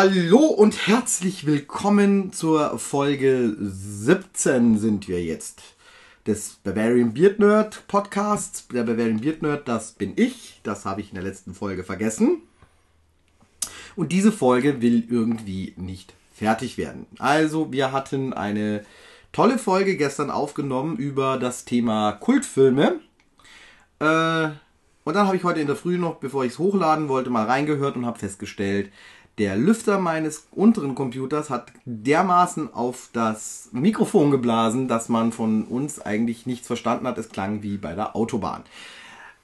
Hallo und herzlich willkommen zur Folge 17 sind wir jetzt des Bavarian Beard Nerd Podcasts. Der Bavarian Beard Nerd, das bin ich. Das habe ich in der letzten Folge vergessen. Und diese Folge will irgendwie nicht fertig werden. Also, wir hatten eine tolle Folge gestern aufgenommen über das Thema Kultfilme. Äh, und dann habe ich heute in der Früh noch, bevor ich es hochladen wollte, mal reingehört und habe festgestellt, der Lüfter meines unteren Computers hat dermaßen auf das Mikrofon geblasen, dass man von uns eigentlich nichts verstanden hat. Es klang wie bei der Autobahn.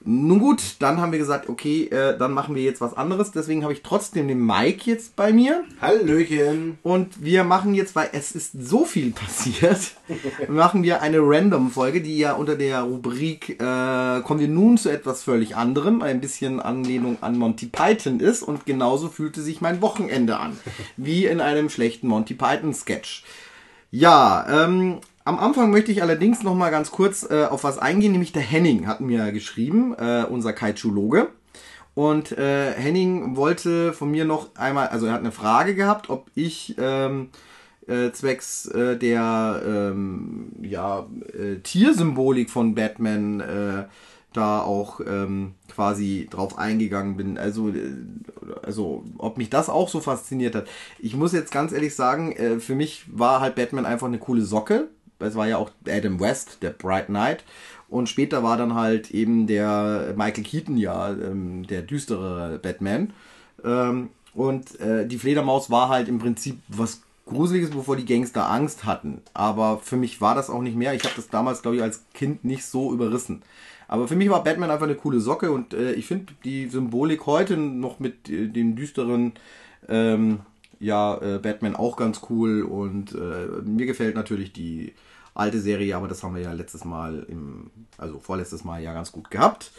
Nun gut, dann haben wir gesagt, okay, äh, dann machen wir jetzt was anderes. Deswegen habe ich trotzdem den Mike jetzt bei mir. Hallöchen. Und wir machen jetzt, weil es ist so viel passiert, machen wir eine Random-Folge, die ja unter der Rubrik äh, kommen wir nun zu etwas völlig anderem, ein bisschen Anlehnung an Monty Python ist. Und genauso fühlte sich mein Wochenende an, wie in einem schlechten Monty Python-Sketch. Ja, ähm, am Anfang möchte ich allerdings noch mal ganz kurz äh, auf was eingehen, nämlich der Henning hat mir geschrieben, äh, unser Kaiju-Loge. Und äh, Henning wollte von mir noch einmal, also er hat eine Frage gehabt, ob ich ähm, äh, zwecks äh, der ähm, ja, äh, Tiersymbolik von Batman äh, da auch ähm, quasi drauf eingegangen bin. Also, äh, also, ob mich das auch so fasziniert hat. Ich muss jetzt ganz ehrlich sagen, äh, für mich war halt Batman einfach eine coole Socke es war ja auch Adam West, der Bright Knight. Und später war dann halt eben der Michael Keaton ja ähm, der düstere Batman. Ähm, und äh, die Fledermaus war halt im Prinzip was Gruseliges, bevor die Gangster Angst hatten. Aber für mich war das auch nicht mehr. Ich habe das damals, glaube ich, als Kind nicht so überrissen. Aber für mich war Batman einfach eine coole Socke und äh, ich finde die Symbolik heute noch mit äh, dem düsteren ähm, ja, äh, Batman auch ganz cool und äh, mir gefällt natürlich die alte Serie, aber das haben wir ja letztes Mal im, also vorletztes Mal ja ganz gut gehabt.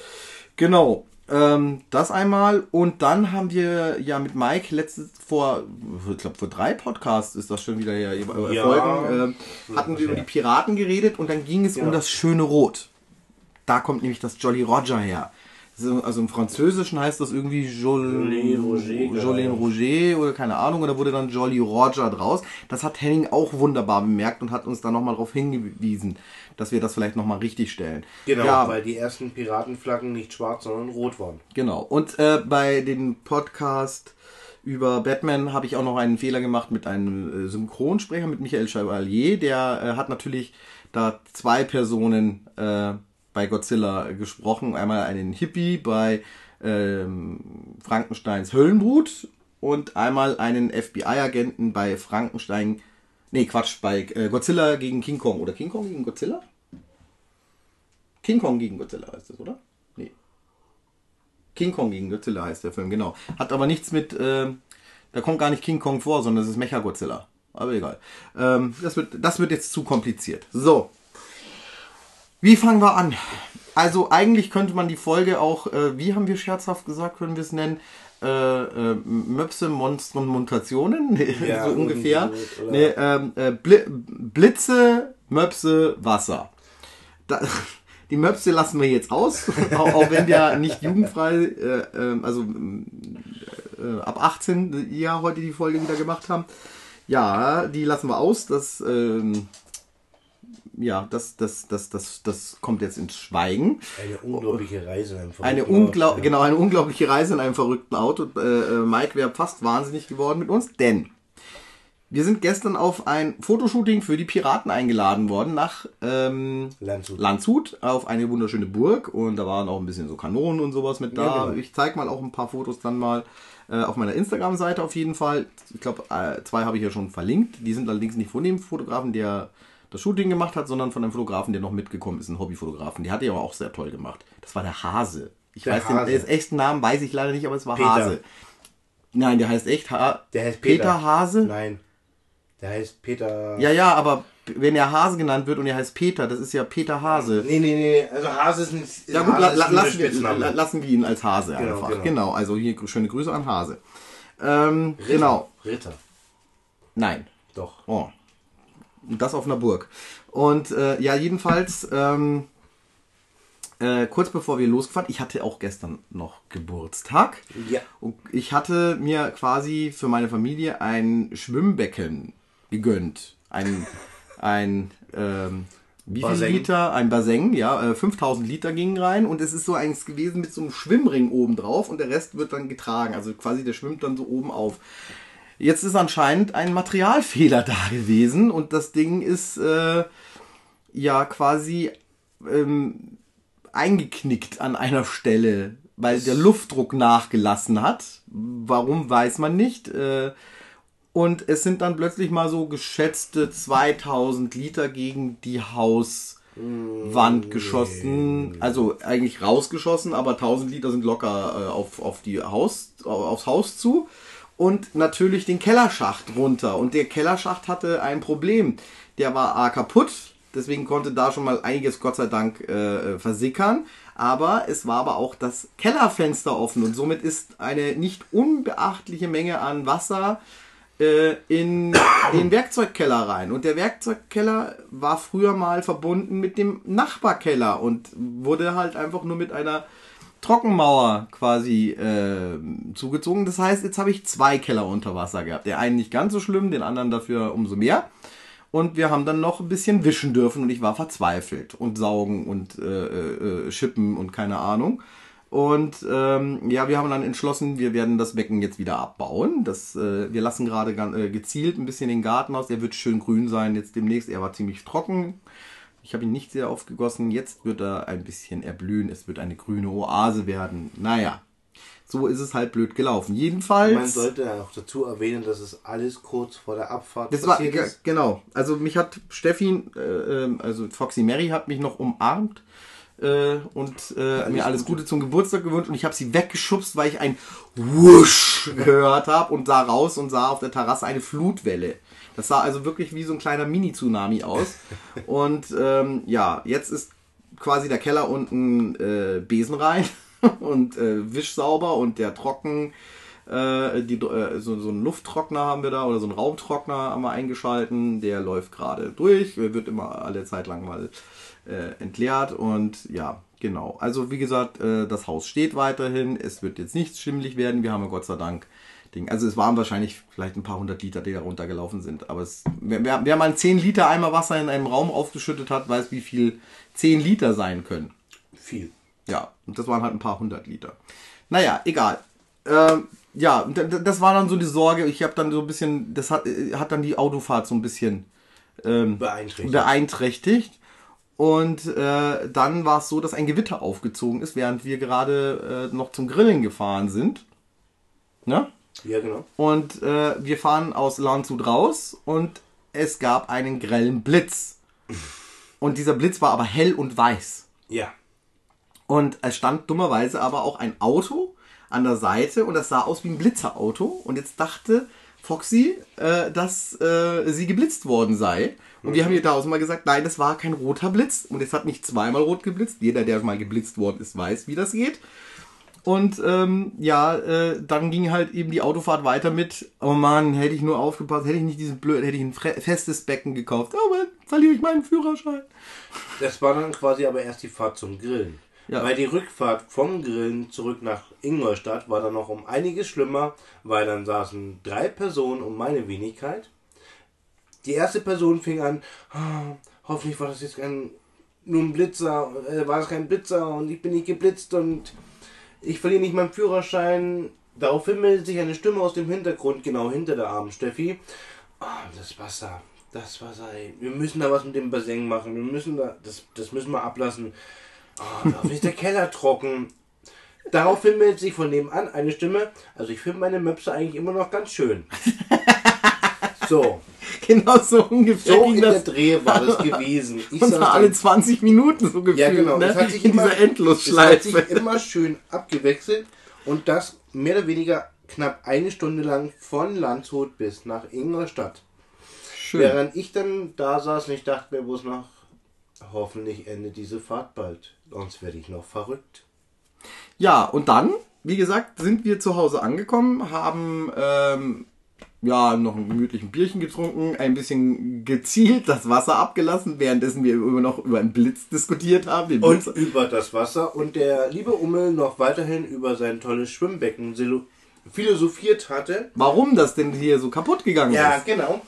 Genau. Ähm, das einmal und dann haben wir ja mit Mike letztes vor, ich glaube vor drei Podcasts ist das schon wieder ja, ja Folgen, äh, hatten wir über die Piraten geredet und dann ging es ja. um das schöne Rot. Da kommt nämlich das Jolly Roger her also im Französischen heißt das irgendwie Jolene Roger, Jolene Roger oder keine Ahnung, oder wurde dann Jolly Roger draus. Das hat Henning auch wunderbar bemerkt und hat uns da nochmal darauf hingewiesen, dass wir das vielleicht nochmal richtig stellen. Genau, ja, weil die ersten Piratenflaggen nicht schwarz, sondern rot waren. Genau. Und äh, bei dem Podcast über Batman habe ich auch noch einen Fehler gemacht mit einem äh, Synchronsprecher, mit Michael Chevalier. Der äh, hat natürlich da zwei Personen äh, bei Godzilla gesprochen. Einmal einen Hippie bei ähm, Frankensteins Höllenbrut und einmal einen FBI-Agenten bei Frankenstein. Nee, Quatsch, bei äh, Godzilla gegen King Kong. Oder King Kong gegen Godzilla? King Kong gegen Godzilla heißt das, oder? Nee. King Kong gegen Godzilla heißt der Film, genau. Hat aber nichts mit. Äh, da kommt gar nicht King Kong vor, sondern es ist Mecha Godzilla. Aber egal. Ähm, das, wird, das wird jetzt zu kompliziert. So, wie fangen wir an? Also eigentlich könnte man die Folge auch, äh, wie haben wir scherzhaft gesagt, können wir es nennen? Äh, äh, Möpse, Monstren, Mutationen, ja, so ungefähr. Nee, ähm, äh, Bl Blitze, Möpse, Wasser. Da, die Möpse lassen wir jetzt aus, auch, auch, wenn wir nicht jugendfrei, äh, ähm, also äh, ab 18 ja heute die Folge wieder gemacht haben. Ja, die lassen wir aus. Das ähm, ja, das, das, das, das, das kommt jetzt ins Schweigen. Eine unglaubliche Reise in einem verrückten eine unglaub Auto. Genau, eine unglaubliche Reise in einem verrückten Auto. Äh, äh, Mike wäre fast wahnsinnig geworden mit uns, denn wir sind gestern auf ein Fotoshooting für die Piraten eingeladen worden nach ähm, Landshut. Landshut auf eine wunderschöne Burg und da waren auch ein bisschen so Kanonen und sowas mit da. Ja, genau. Ich zeige mal auch ein paar Fotos dann mal äh, auf meiner Instagram-Seite auf jeden Fall. Ich glaube, äh, zwei habe ich ja schon verlinkt. Die sind allerdings nicht von dem Fotografen, der das Shooting gemacht hat, sondern von einem Fotografen, der noch mitgekommen ist, ein Hobbyfotografen. Die hat er aber auch sehr toll gemacht. Das war der Hase. Ich der weiß Hase. den, echten Namen weiß ich leider nicht, aber es war Peter. Hase. Nein, der heißt echt ha Der heißt Peter. Peter Hase? Nein. Der heißt Peter. Ja, ja, aber wenn er Hase genannt wird und er heißt Peter, das ist ja Peter Hase. Nee, nee, nee, also Hase ist ein ist Ja gut, la la lassen, wir, la lassen wir ihn als Hase genau, einfach. Genau. genau. also hier schöne Grüße an Hase. Ähm, Ritter. Genau. Ritter. Nein. Doch. Oh, das auf einer Burg. Und äh, ja, jedenfalls ähm, äh, kurz bevor wir losgefahren, ich hatte auch gestern noch Geburtstag. Ja. Und ich hatte mir quasi für meine Familie ein Schwimmbecken gegönnt. Ein, ein ähm, wie viel Bassin. Liter? Ein Bassin, ja. Äh, 5000 Liter gingen rein und es ist so eins gewesen mit so einem Schwimmring oben drauf und der Rest wird dann getragen. Also quasi der schwimmt dann so oben auf. Jetzt ist anscheinend ein Materialfehler da gewesen und das Ding ist äh, ja quasi ähm, eingeknickt an einer Stelle, weil der Luftdruck nachgelassen hat. Warum weiß man nicht. Äh, und es sind dann plötzlich mal so geschätzte 2000 Liter gegen die Hauswand geschossen. Also eigentlich rausgeschossen, aber 1000 Liter sind locker äh, auf, auf die Haus, aufs Haus zu. Und natürlich den Kellerschacht runter. Und der Kellerschacht hatte ein Problem. Der war A kaputt, deswegen konnte da schon mal einiges Gott sei Dank äh, versickern. Aber es war aber auch das Kellerfenster offen und somit ist eine nicht unbeachtliche Menge an Wasser äh, in den Werkzeugkeller rein. Und der Werkzeugkeller war früher mal verbunden mit dem Nachbarkeller und wurde halt einfach nur mit einer Trockenmauer quasi äh, zugezogen. Das heißt, jetzt habe ich zwei Keller unter Wasser gehabt. Der einen nicht ganz so schlimm, den anderen dafür umso mehr. Und wir haben dann noch ein bisschen wischen dürfen und ich war verzweifelt und saugen und äh, äh, schippen und keine Ahnung. Und ähm, ja, wir haben dann entschlossen, wir werden das Becken jetzt wieder abbauen. Das, äh, wir lassen gerade äh, gezielt ein bisschen den Garten aus. Der wird schön grün sein jetzt demnächst. Er war ziemlich trocken. Ich habe ihn nicht sehr aufgegossen. Jetzt wird er ein bisschen erblühen. Es wird eine grüne Oase werden. Naja, so ist es halt blöd gelaufen. Jedenfalls. Man sollte auch dazu erwähnen, dass es alles kurz vor der Abfahrt Das war ist. genau. Also mich hat Steffi, äh, ähm, also Foxy Mary hat mich noch umarmt äh, und äh, mir alles Gute zum Geburtstag gewünscht und ich habe sie weggeschubst, weil ich ein Wusch gehört habe und sah raus und sah auf der Terrasse eine Flutwelle. Das sah also wirklich wie so ein kleiner Mini-Tsunami aus. Und ähm, ja, jetzt ist quasi der Keller unten äh, Besen rein und äh, Wisch sauber und der Trocken, äh, die, äh, so, so einen Lufttrockner haben wir da oder so einen Raumtrockner haben wir eingeschalten. Der läuft gerade durch, wird immer alle Zeit lang mal äh, entleert und ja, genau. Also wie gesagt, äh, das Haus steht weiterhin. Es wird jetzt nichts schimmlig werden. Wir haben ja Gott sei Dank Ding. Also es waren wahrscheinlich vielleicht ein paar hundert Liter, die da runtergelaufen sind. Aber es, wer, wer, mal 10 Liter Eimer Wasser in einem Raum aufgeschüttet hat, weiß, wie viel 10 Liter sein können. Viel. Ja, und das waren halt ein paar hundert Liter. Naja, egal. Ähm, ja, das war dann so die Sorge. Ich habe dann so ein bisschen, das hat, äh, hat dann die Autofahrt so ein bisschen ähm, Beeinträchtigt. beeinträchtigt. Und äh, dann war es so, dass ein Gewitter aufgezogen ist, während wir gerade äh, noch zum Grillen gefahren sind. Ne? Ja, genau. Und äh, wir fahren aus Landshut raus und es gab einen grellen Blitz. Und dieser Blitz war aber hell und weiß. Ja. Und es stand dummerweise aber auch ein Auto an der Seite und das sah aus wie ein Blitzerauto. Und jetzt dachte Foxy, äh, dass äh, sie geblitzt worden sei. Und wir haben ihr tausendmal gesagt, nein, das war kein roter Blitz. Und es hat nicht zweimal rot geblitzt. Jeder, der mal geblitzt worden ist, weiß, wie das geht. Und ähm, ja, äh, dann ging halt eben die Autofahrt weiter mit, oh Mann, hätte ich nur aufgepasst, hätte ich nicht diesen blöd, hätte ich ein festes Becken gekauft. Oh Mann, verliere ich meinen Führerschein. Das war dann quasi aber erst die Fahrt zum Grillen. Ja. Weil die Rückfahrt vom Grillen zurück nach Ingolstadt war dann noch um einiges schlimmer, weil dann saßen drei Personen um meine Wenigkeit. Die erste Person fing an, "Ah, hoffentlich war das jetzt kein, nur ein Blitzer, äh, war das kein Blitzer und ich bin nicht geblitzt und ich verliere nicht meinen Führerschein. Daraufhin meldet sich eine Stimme aus dem Hintergrund, genau hinter der armen Steffi. Ah, das Wasser, das Wasser, ey. Wir müssen da was mit dem Bassin machen. Wir müssen da, das, das müssen wir ablassen. Oh, da ist der Keller trocken. Daraufhin meldet sich von nebenan eine Stimme. Also ich finde meine Möpse eigentlich immer noch ganz schön. So, Genau so ungefähr so in der Dreh war das gewesen. Ich Und zwar alle dann- 20 Minuten so gefühlt, ja, genau. ne? Es hat sich in immer, dieser Es hat Endlosschleife. sich immer schön abgewechselt und das mehr oder weniger knapp eine Stunde lang von Landshut bis nach Ingolstadt. Schön. Während ich dann da saß und ich dachte mir bloß noch, hoffentlich endet diese Fahrt bald. Sonst werde ich noch verrückt. Ja, und dann, wie gesagt, sind wir zu Hause angekommen, haben ähm, ja, noch ein gemütlichen Bierchen getrunken, ein bisschen gezielt das Wasser abgelassen, währenddessen wir immer noch über einen Blitz diskutiert haben. Und Blitz, über das Wasser und der liebe Ummel noch weiterhin über sein tolles Schwimmbecken philosophiert hatte. warum das denn hier so kaputt gegangen Ja, ist. genau.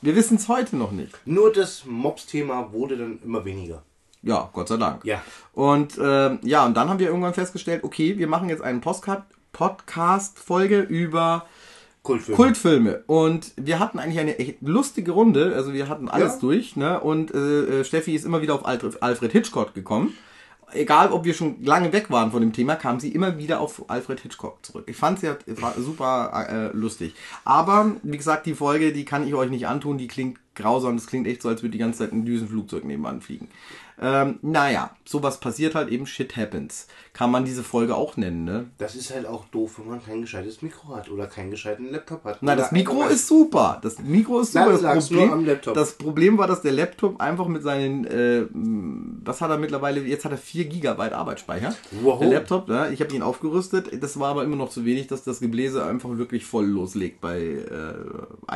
Wir wissen es heute noch nicht. Nur das Mops-Thema wurde dann immer weniger. Ja, Gott sei Dank. Ja. Und ähm, ja, und dann haben wir irgendwann festgestellt, okay, wir machen jetzt einen Postcard Podcast-Folge über Kultfilm. Kultfilme. Und wir hatten eigentlich eine echt lustige Runde. Also wir hatten alles Ja. durch, ne? Und äh, äh, Steffi ist immer wieder auf Alfred, Hitchcock gekommen. Egal, ob wir schon lange weg waren von dem Thema, kam sie immer wieder auf Alfred Hitchcock zurück. Ich fand sie super äh, lustig. Aber, wie gesagt, die Folge, die kann ich euch nicht antun. Die klingt grausam. Das klingt echt so, als würde die ganze Zeit ein Düsenflugzeug nebenan fliegen. Ähm, naja, sowas passiert halt eben. Shit happens. Kann man diese Folge auch nennen, ne? Das ist halt auch doof, wenn man kein gescheites Mikro hat oder keinen gescheiten Laptop hat. Nein, das Mikro ist super. Das Mikro ist super. Nein, Das Laptop. das Problem war, dass der Laptop einfach mit seinen, äh, was hat er mittlerweile, jetzt hat er 4 Gigabyte Arbeitsspeicher. Wow. Der Laptop, ja, ich habe ihn aufgerüstet. Das war aber immer noch zu wenig, dass das Gebläse einfach wirklich voll loslegt bei äh,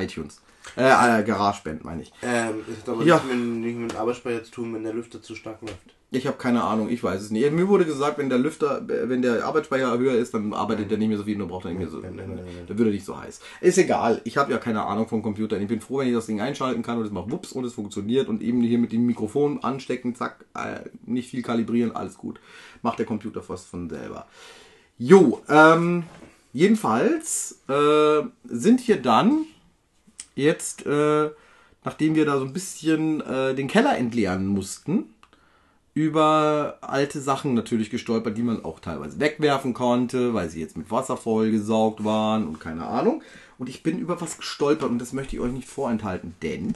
iTunes. Äh, äh, GarageBand meine ich. Ähm, es hat aber Ja. nicht, mit, nicht mit dem Arbeitsspeicher zu tun, wenn der Lüfter zu stark läuft. Ich habe keine Ahnung, ich weiß es nicht. Mir wurde gesagt, wenn der Lüfter, wenn der Arbeitsspeicher höher ist, dann arbeitet er nicht mehr so viel und braucht er nicht mehr so. Nein, nein, nein, nein. Dann wird er nicht so heiß. Ist egal. Ich habe ja keine Ahnung vom Computer. Ich bin froh, wenn ich das Ding einschalten kann und es macht wups und es funktioniert und eben hier mit dem Mikrofon anstecken, zack, äh, nicht viel kalibrieren, alles gut. Macht der Computer fast von selber. Jo, ähm, jedenfalls äh, sind wir dann jetzt, äh, nachdem wir da so ein bisschen äh, den Keller entleeren mussten, über alte Sachen natürlich gestolpert, die man auch teilweise wegwerfen konnte, weil sie jetzt mit Wasser vollgesaugt waren und keine Ahnung. Und ich bin über was gestolpert und das möchte ich euch nicht vorenthalten, denn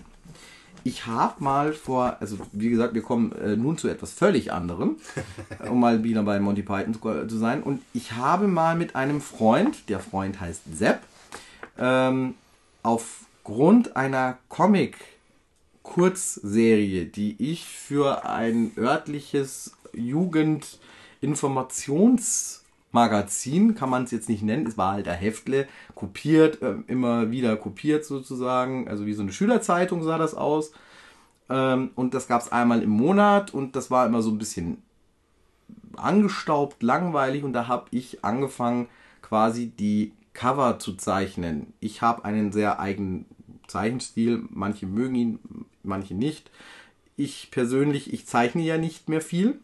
ich habe mal vor, also wie gesagt, wir kommen äh, nun zu etwas völlig anderem, äh, um mal wieder bei Monty Python zu, zu sein. Und ich habe mal mit einem Freund, der Freund heißt Sepp, ähm, aufgrund einer Comic Kurzserie, die ich für ein örtliches Jugendinformationsmagazin, kann man es jetzt nicht nennen, es war halt ein Heftle, kopiert, äh, immer wieder kopiert sozusagen, also wie so eine Schülerzeitung sah das aus. Ähm, und das gab es einmal im Monat und das war immer so ein bisschen angestaubt, langweilig und da habe ich angefangen quasi die Cover zu zeichnen. Ich habe einen sehr eigenen Zeichenstil, manche mögen ihn, manche nicht. Ich persönlich, ich zeichne ja nicht mehr viel.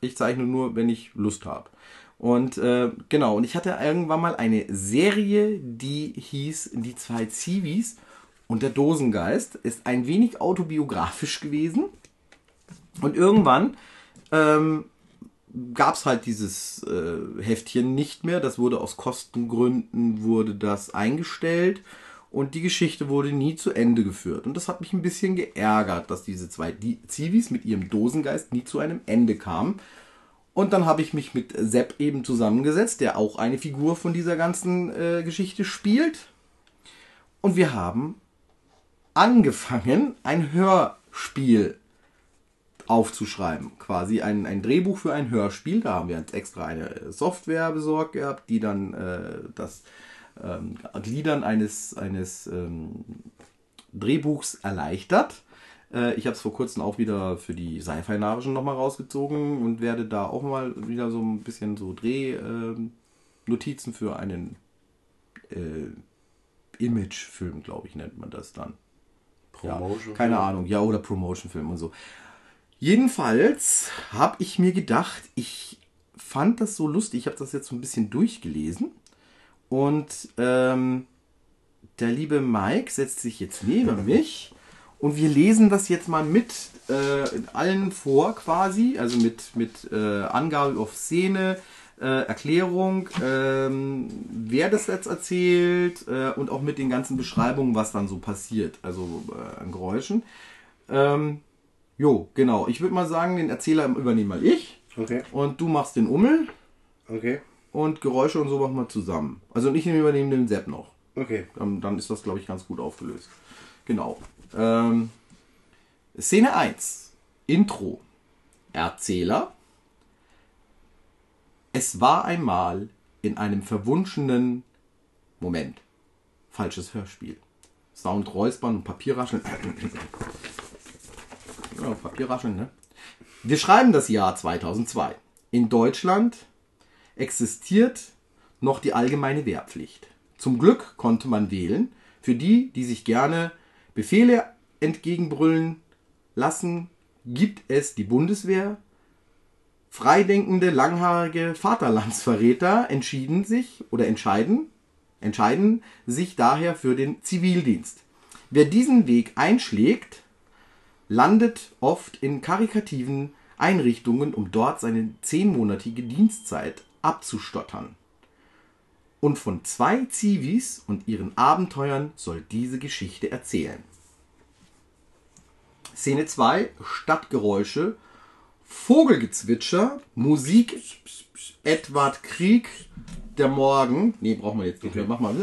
Ich zeichne nur, wenn ich Lust habe. Und äh, genau, und ich hatte irgendwann mal eine Serie, die hieß Die zwei Zivis und der Dosengeist. Ist ein wenig autobiografisch gewesen. Und irgendwann ähm, gab es halt dieses äh, Heftchen nicht mehr. Das wurde aus Kostengründen wurde das eingestellt und die Geschichte wurde nie zu Ende geführt. Und das hat mich ein bisschen geärgert, dass diese zwei Zivis mit ihrem Dosengeist nie zu einem Ende kamen. Und dann habe ich mich mit Sepp eben zusammengesetzt, der auch eine Figur von dieser ganzen äh, Geschichte spielt. Und wir haben angefangen, ein Hörspiel aufzuschreiben. Quasi ein, ein Drehbuch für ein Hörspiel. Da haben wir jetzt extra eine Software besorgt gehabt, die dann äh, das ähm, Gliedern eines, eines ähm, Drehbuchs erleichtert. Äh, ich habe es vor kurzem auch wieder für die Sci-Fi-Narischen nochmal rausgezogen und werde da auch mal wieder so ein bisschen so Drehnotizen für einen äh, Imagefilm, glaube ich, nennt man das dann. Promotion. Ja, keine Ahnung, ja, oder Promotion-Film und so. Jedenfalls habe ich mir gedacht, ich fand das so lustig. Ich habe das jetzt so ein bisschen durchgelesen. Und ähm, der liebe Mike setzt sich jetzt neben mich. Und wir lesen das jetzt mal mit äh, allen vor quasi. Also mit, mit äh, Angabe auf Szene, äh, Erklärung, ähm, wer das jetzt erzählt äh, und auch mit den ganzen Beschreibungen, was dann so passiert. Also äh, an Geräuschen. Ähm, jo, genau. Ich würde mal sagen, den Erzähler übernehme mal ich. Okay, Und du machst den Ummel okay, und Geräusche und so machen wir zusammen. Also ich übernehme den Sepp noch. okay. Dann, dann ist das, glaube ich, ganz gut aufgelöst. Genau. Ähm, Szene 1. Intro. Erzähler. Es war einmal in einem verwunschenen Moment. falsches Hörspiel. Sound räuspern und Papierrascheln. ja, Papierrascheln, ne? Wir schreiben das Jahr 2002. In Deutschland existiert noch die allgemeine Wehrpflicht. Zum Glück konnte man wählen. Für die, die sich gerne Befehle entgegenbrüllen lassen, gibt es die Bundeswehr. Freidenkende, langhaarige Vaterlandsverräter entschieden sich oder entscheiden, entscheiden sich daher für den Zivildienst. Wer diesen Weg einschlägt, landet oft in karikativen Einrichtungen, um dort seine zehnmonatige Dienstzeit abzustottern. Und von zwei Zivis und ihren Abenteuern soll diese Geschichte erzählen. Szene 2, Stadtgeräusche, Vogelgezwitscher, Musik, Edward Krieg, der Morgen. Nee, brauchen wir jetzt nicht mehr. Mach mal.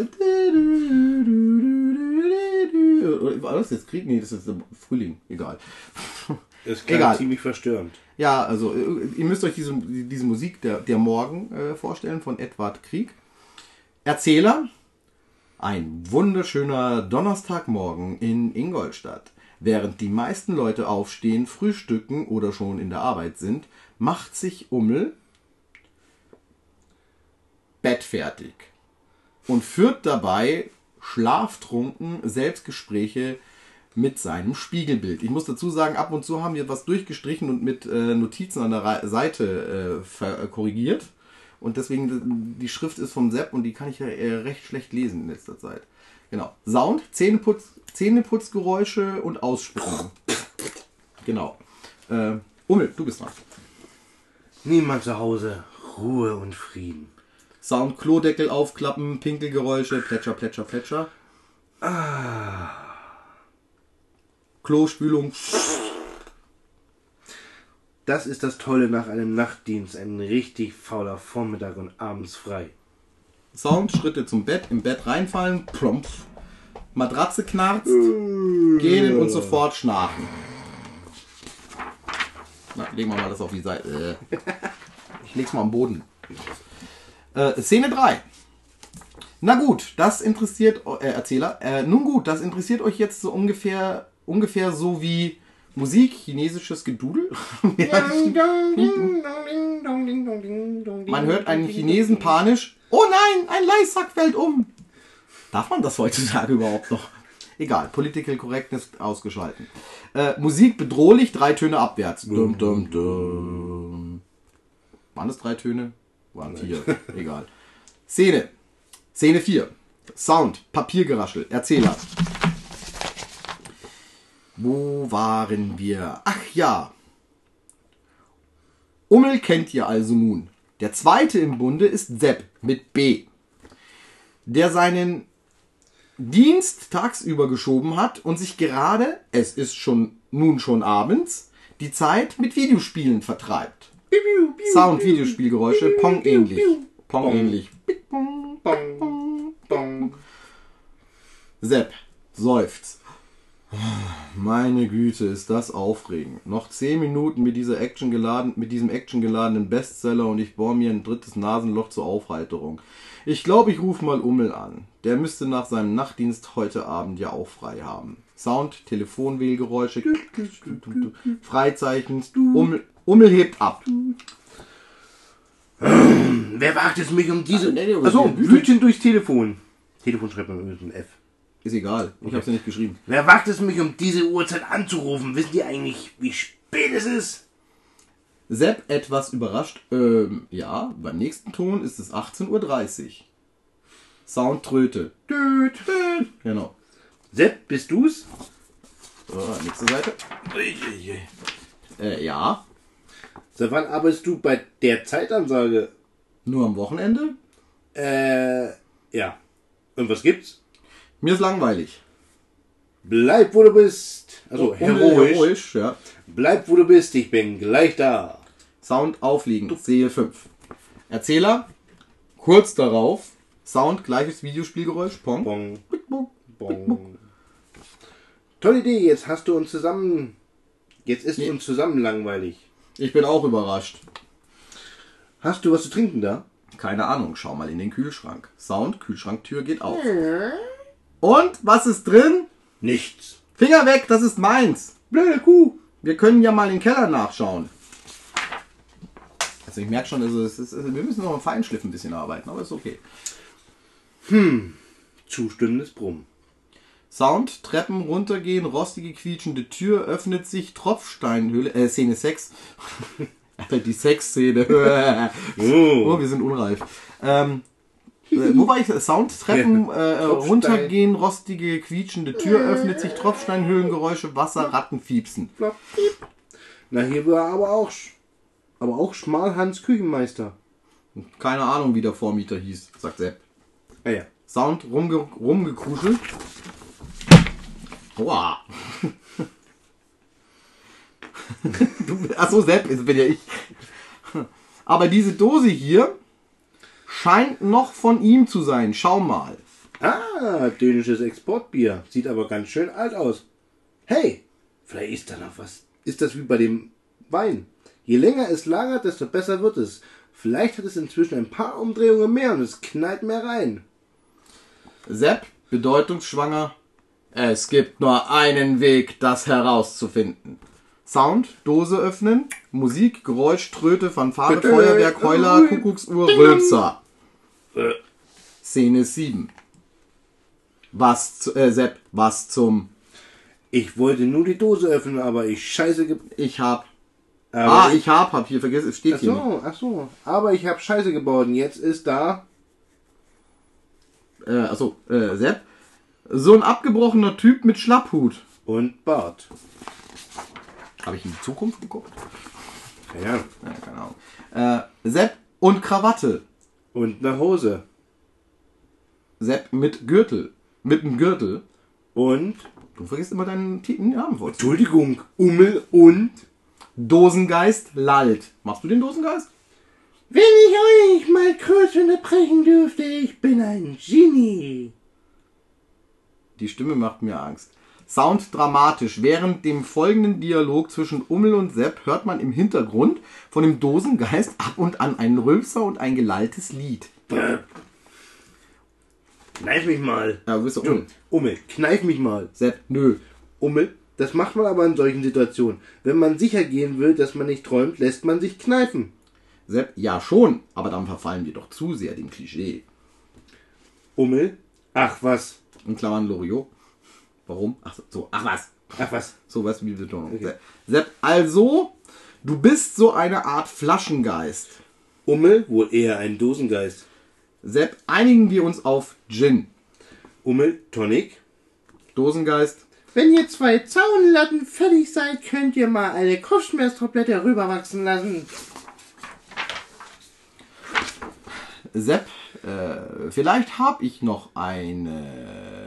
War das jetzt Krieg? Nee, das ist Frühling. Egal. Das klingt Egal. ziemlich verstörend. Ja, also äh, ihr müsst euch diese, diese Musik der, der Morgen äh, vorstellen von Edward Krieg. Erzähler. Ein wunderschöner Donnerstagmorgen in Ingolstadt. Während die meisten Leute aufstehen, frühstücken oder schon in der Arbeit sind, macht sich Ummel bettfertig und führt dabei schlaftrunken Selbstgespräche mit seinem Spiegelbild. Ich muss dazu sagen, ab und zu haben wir was durchgestrichen und mit äh, Notizen an der Re Seite äh, äh, korrigiert. Und deswegen, äh, die Schrift ist vom Sepp und die kann ich ja äh, recht schlecht lesen in letzter Zeit. Genau. Sound, Zähneputz, Zähneputzgeräusche und Ausspucken. Genau. Äh, Ummel, du bist dran. Niemand zu Hause. Ruhe und Frieden. Sound, Klodeckel aufklappen, Pinkelgeräusche, Plätscher, Plätscher, Plätscher. Klospülung. Das ist das Tolle nach einem Nachtdienst. Ein richtig fauler Vormittag und abends frei. Sound, Schritte zum Bett, im Bett reinfallen, plump. Matratze knarzt, gähnen und sofort schnarchen. Na, legen wir mal das auf die Seite. Äh. Ich leg's mal am Boden. Äh, Szene 3. Na gut, das interessiert, äh, Erzähler, äh, nun gut, das interessiert euch jetzt so ungefähr, ungefähr so wie Musik, chinesisches Gedudel. Man hört einen Chinesen panisch. Oh nein, ein Leissack fällt um. Darf man das heutzutage überhaupt noch? Egal, Political Correctness ausgeschalten. Äh, Musik bedrohlich, drei Töne abwärts. Dum, dum, dum. Waren es drei Töne? Waren vier. Egal. Szene. Szene 4. Sound, Papiergeraschel, Erzähler. Wo waren wir? Ach ja. Ummel kennt ihr also nun. Der zweite im Bunde ist Sepp mit B, der seinen Dienst tagsüber geschoben hat und sich gerade, es ist schon nun schon abends, die Zeit mit Videospielen vertreibt. Sound, Videospielgeräusche, Pong ähnlich. Pong ähnlich. Sepp seufzt. Meine Güte, ist das aufregend. Noch 10 Minuten mit, dieser Action geladen, mit diesem actiongeladenen Bestseller und ich bohr mir ein drittes Nasenloch zur Aufheiterung. Ich glaube, ich rufe mal Ummel an. Der müsste nach seinem Nachtdienst heute Abend ja auch frei haben. Sound, Telefonwählgeräusche, Freizeichen, Ummel, Ummel hebt ab. Wer wagt es mich um diese... Achso, wütend durchs Telefon. Telefon schreibt man mit einem F. Ist egal, ich hab's ja nicht geschrieben. Wer wagt es mich um diese Uhrzeit anzurufen? Wissen die eigentlich, wie spät es ist? Sepp etwas überrascht. Ähm, ja, beim nächsten Ton ist es 18.30 Uhr. Sound Tröte. Düt, düt. Genau. Sepp, bist du's? So, nächste Seite. Äh, ja. Seit wann arbeitest du bei der Zeitansage? Nur am Wochenende? Äh, ja. Und was gibt's? Mir ist langweilig. Bleib, wo du bist. Also, Um- heroisch. heroisch, ja. Bleib, wo du bist. Ich bin gleich da. Sound aufliegen. Sehe 5. Erzähler. Kurz darauf. Sound, gleiches Videospielgeräusch. Pong. Bong, Bong. bong. Tolle Idee. Jetzt hast du uns zusammen... Jetzt ist Nee. uns zusammen langweilig. Ich bin auch überrascht. Hast du was zu trinken da? Keine Ahnung, schau mal in den Kühlschrank. Sound, Kühlschranktür geht auf. Und was ist drin? Nichts. Finger weg, das ist meins. Blöde Kuh. Wir können ja mal im Keller nachschauen. Also ich merke schon, also ist, wir müssen noch am Feinschliff ein bisschen arbeiten, aber ist okay. Zustimmendes Brummen. Sound, Treppen runtergehen, rostige quietschende Tür, öffnet sich, Tropfsteinhöhle, äh, Szene 6. Die Sexszene. Oh. oh, wir sind unreif. Ähm, äh, wo war ich? Sound, Treppen, äh, Tropfstein. runtergehen, rostige, quietschende Tür, öffnet sich, Tropfsteinhöhlengeräusche, Wasser, Rattenfiepsen. Flop, piep. Na, hier war aber auch, aber auch Schmalhans Küchenmeister. Keine Ahnung, wie der Vormieter hieß, sagt Sepp. Ah ja. Sound, rumge rumgekruschelt. Du, achso, Sepp, das bin ja ich. Aber diese Dose hier scheint noch von ihm zu sein. Schau mal. Ah, dänisches Exportbier. Sieht aber ganz schön alt aus. Hey, vielleicht ist da noch was. Ist das wie bei dem Wein? Je länger es lagert, desto besser wird es. Vielleicht hat es inzwischen ein paar Umdrehungen mehr und es knallt mehr rein. Sepp, bedeutungsschwanger. Es gibt nur einen Weg, das herauszufinden. Sound, Dose öffnen, Musik, Geräusch, Tröte, Fanfare, Bitte. Feuerwerk, Heuler, Kuckucksuhr, Rülpser. Äh, Szene 7. Was, zu, äh, Sepp, was zum, Ich wollte nur die Dose öffnen, aber ich scheiße ge ich hab, aber ah, ich hab, hab hier vergessen, es steht Ach hier nicht. so, ach so. Aber ich habe Scheiße gebaut und jetzt ist da. Äh, achso, äh, Sepp, so ein abgebrochener Typ mit Schlapphut. Und Bart. Habe ich in die Zukunft geguckt? Ja. Ja, keine Ahnung. Äh, Sepp und Krawatte. Und eine Hose. Sepp mit Gürtel. Mit einem Gürtel. Und. Du vergisst immer deinen Titel Namen vor. Entschuldigung, Ummel und. Dosengeist lallt. Machst du den Dosengeist? Wenn ich euch mal kurz unterbrechen dürfte, ich bin ein Genie. Die Stimme macht mir Angst. Sound dramatisch. Während dem folgenden Dialog zwischen Ummel und Sepp hört man im Hintergrund von dem Dosengeist ab und an einen Rülpser und ein gelalltes Lied. Kneif mich mal. Ja, du bist doch Ummel. Ummel, kneif mich mal. Sepp, nö. Ummel, das macht man aber in solchen Situationen. Wenn man sicher gehen will, dass man nicht träumt, lässt man sich kneifen. Sepp, ja schon, aber dann verfallen wir doch zu sehr dem Klischee. Ummel, ach was. In Klammern Loriot. Warum? Ach so, ach was. Ach was. So was wie die Betonung. Sepp, also, du bist so eine Art Flaschengeist. Ummel, wohl eher ein Dosengeist. Sepp, einigen wir uns auf Gin. Ummel, Tonic. Dosengeist. Wenn ihr zwei Zaunlatten fertig seid, könnt ihr mal eine Kopfschmerztablette rüberwachsen lassen. Sepp, äh, vielleicht habe ich noch eine.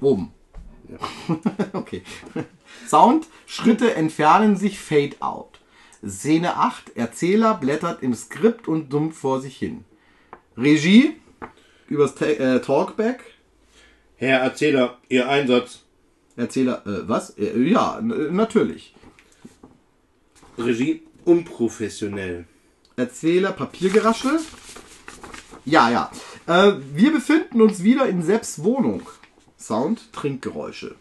Oben. okay. Sound, Schritte entfernen sich, Fade out. Szene 8, Erzähler blättert im Skript und summt vor sich hin. Regie, übers Ta äh, Talkback. Herr Erzähler, Ihr Einsatz. Erzähler, äh, was? Äh, ja, natürlich. Regie, unprofessionell. Erzähler, Papiergeraschel. Ja, ja. Äh, wir befinden uns wieder in Sepps Wohnung. Sound, Trinkgeräusche.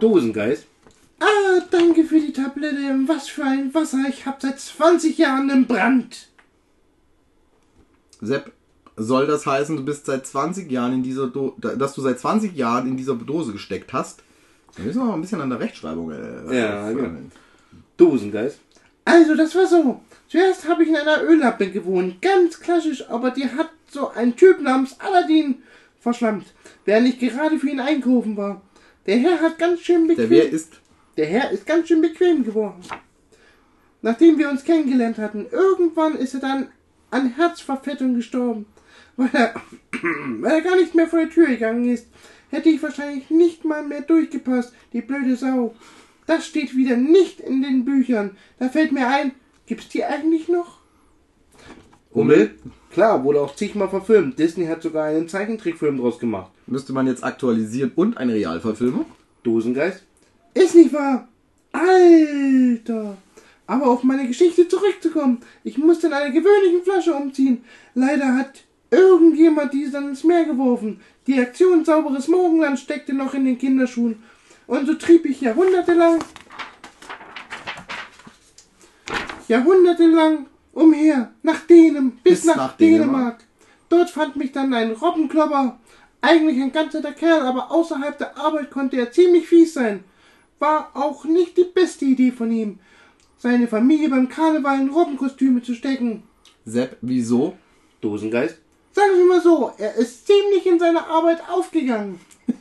Dosengeist. Ah, danke für die Tablette. Was für ein Wasser. Ich hab seit 20 Jahren einen Brand. Sepp, soll das heißen, du bist seit 20 Jahren in dieser Do dass du seit 20 Jahren in dieser Dose gesteckt hast? Wir müssen noch ein bisschen an der Rechtschreibung äh, Ja, äh, genau. Dosengeist. Also, das war so. Zuerst habe ich in einer Öllampe gewohnt. Ganz klassisch, aber die hat so ein Typ namens Aladdin verschlammt, während ich gerade für ihn einkaufen war. Der Herr hat ganz schön Der bequem... Wer ist Der Herr ist ganz schön bequem geworden. Nachdem wir uns kennengelernt hatten, irgendwann ist er dann an Herzverfettung gestorben. Weil er, weil er gar nicht mehr vor die Tür gegangen ist, hätte ich wahrscheinlich nicht mal mehr durchgepasst, die blöde Sau. Das steht wieder nicht in den Büchern. Da fällt mir ein, gibt's die eigentlich noch? Hummel? Klar, wurde auch zigmal verfilmt. Disney hat sogar einen Zeichentrickfilm draus gemacht. müsste man jetzt aktualisieren und eine Realverfilmung? Dosengeist? Ist nicht wahr. Alter. Aber auf meine Geschichte zurückzukommen. Ich musste in einer gewöhnlichen Flasche umziehen. Leider hat Irgendjemand die dann ins Meer geworfen. Die Aktion Sauberes Morgenland steckte noch in den Kinderschuhen. Und so trieb ich jahrhundertelang, jahrhundertelang umher, nach Dänem, bis, Bis nach, nach Dänemark. Dänemark. Dort fand mich dann ein Robbenklopper. Eigentlich ein ganz netter Kerl, aber außerhalb der Arbeit konnte er ziemlich fies sein. War auch nicht die beste Idee von ihm, seine Familie beim Karneval in Robbenkostüme zu stecken. Sepp, wieso? Dosengeist? Sagen wir mal so, er ist ziemlich in seiner Arbeit aufgegangen.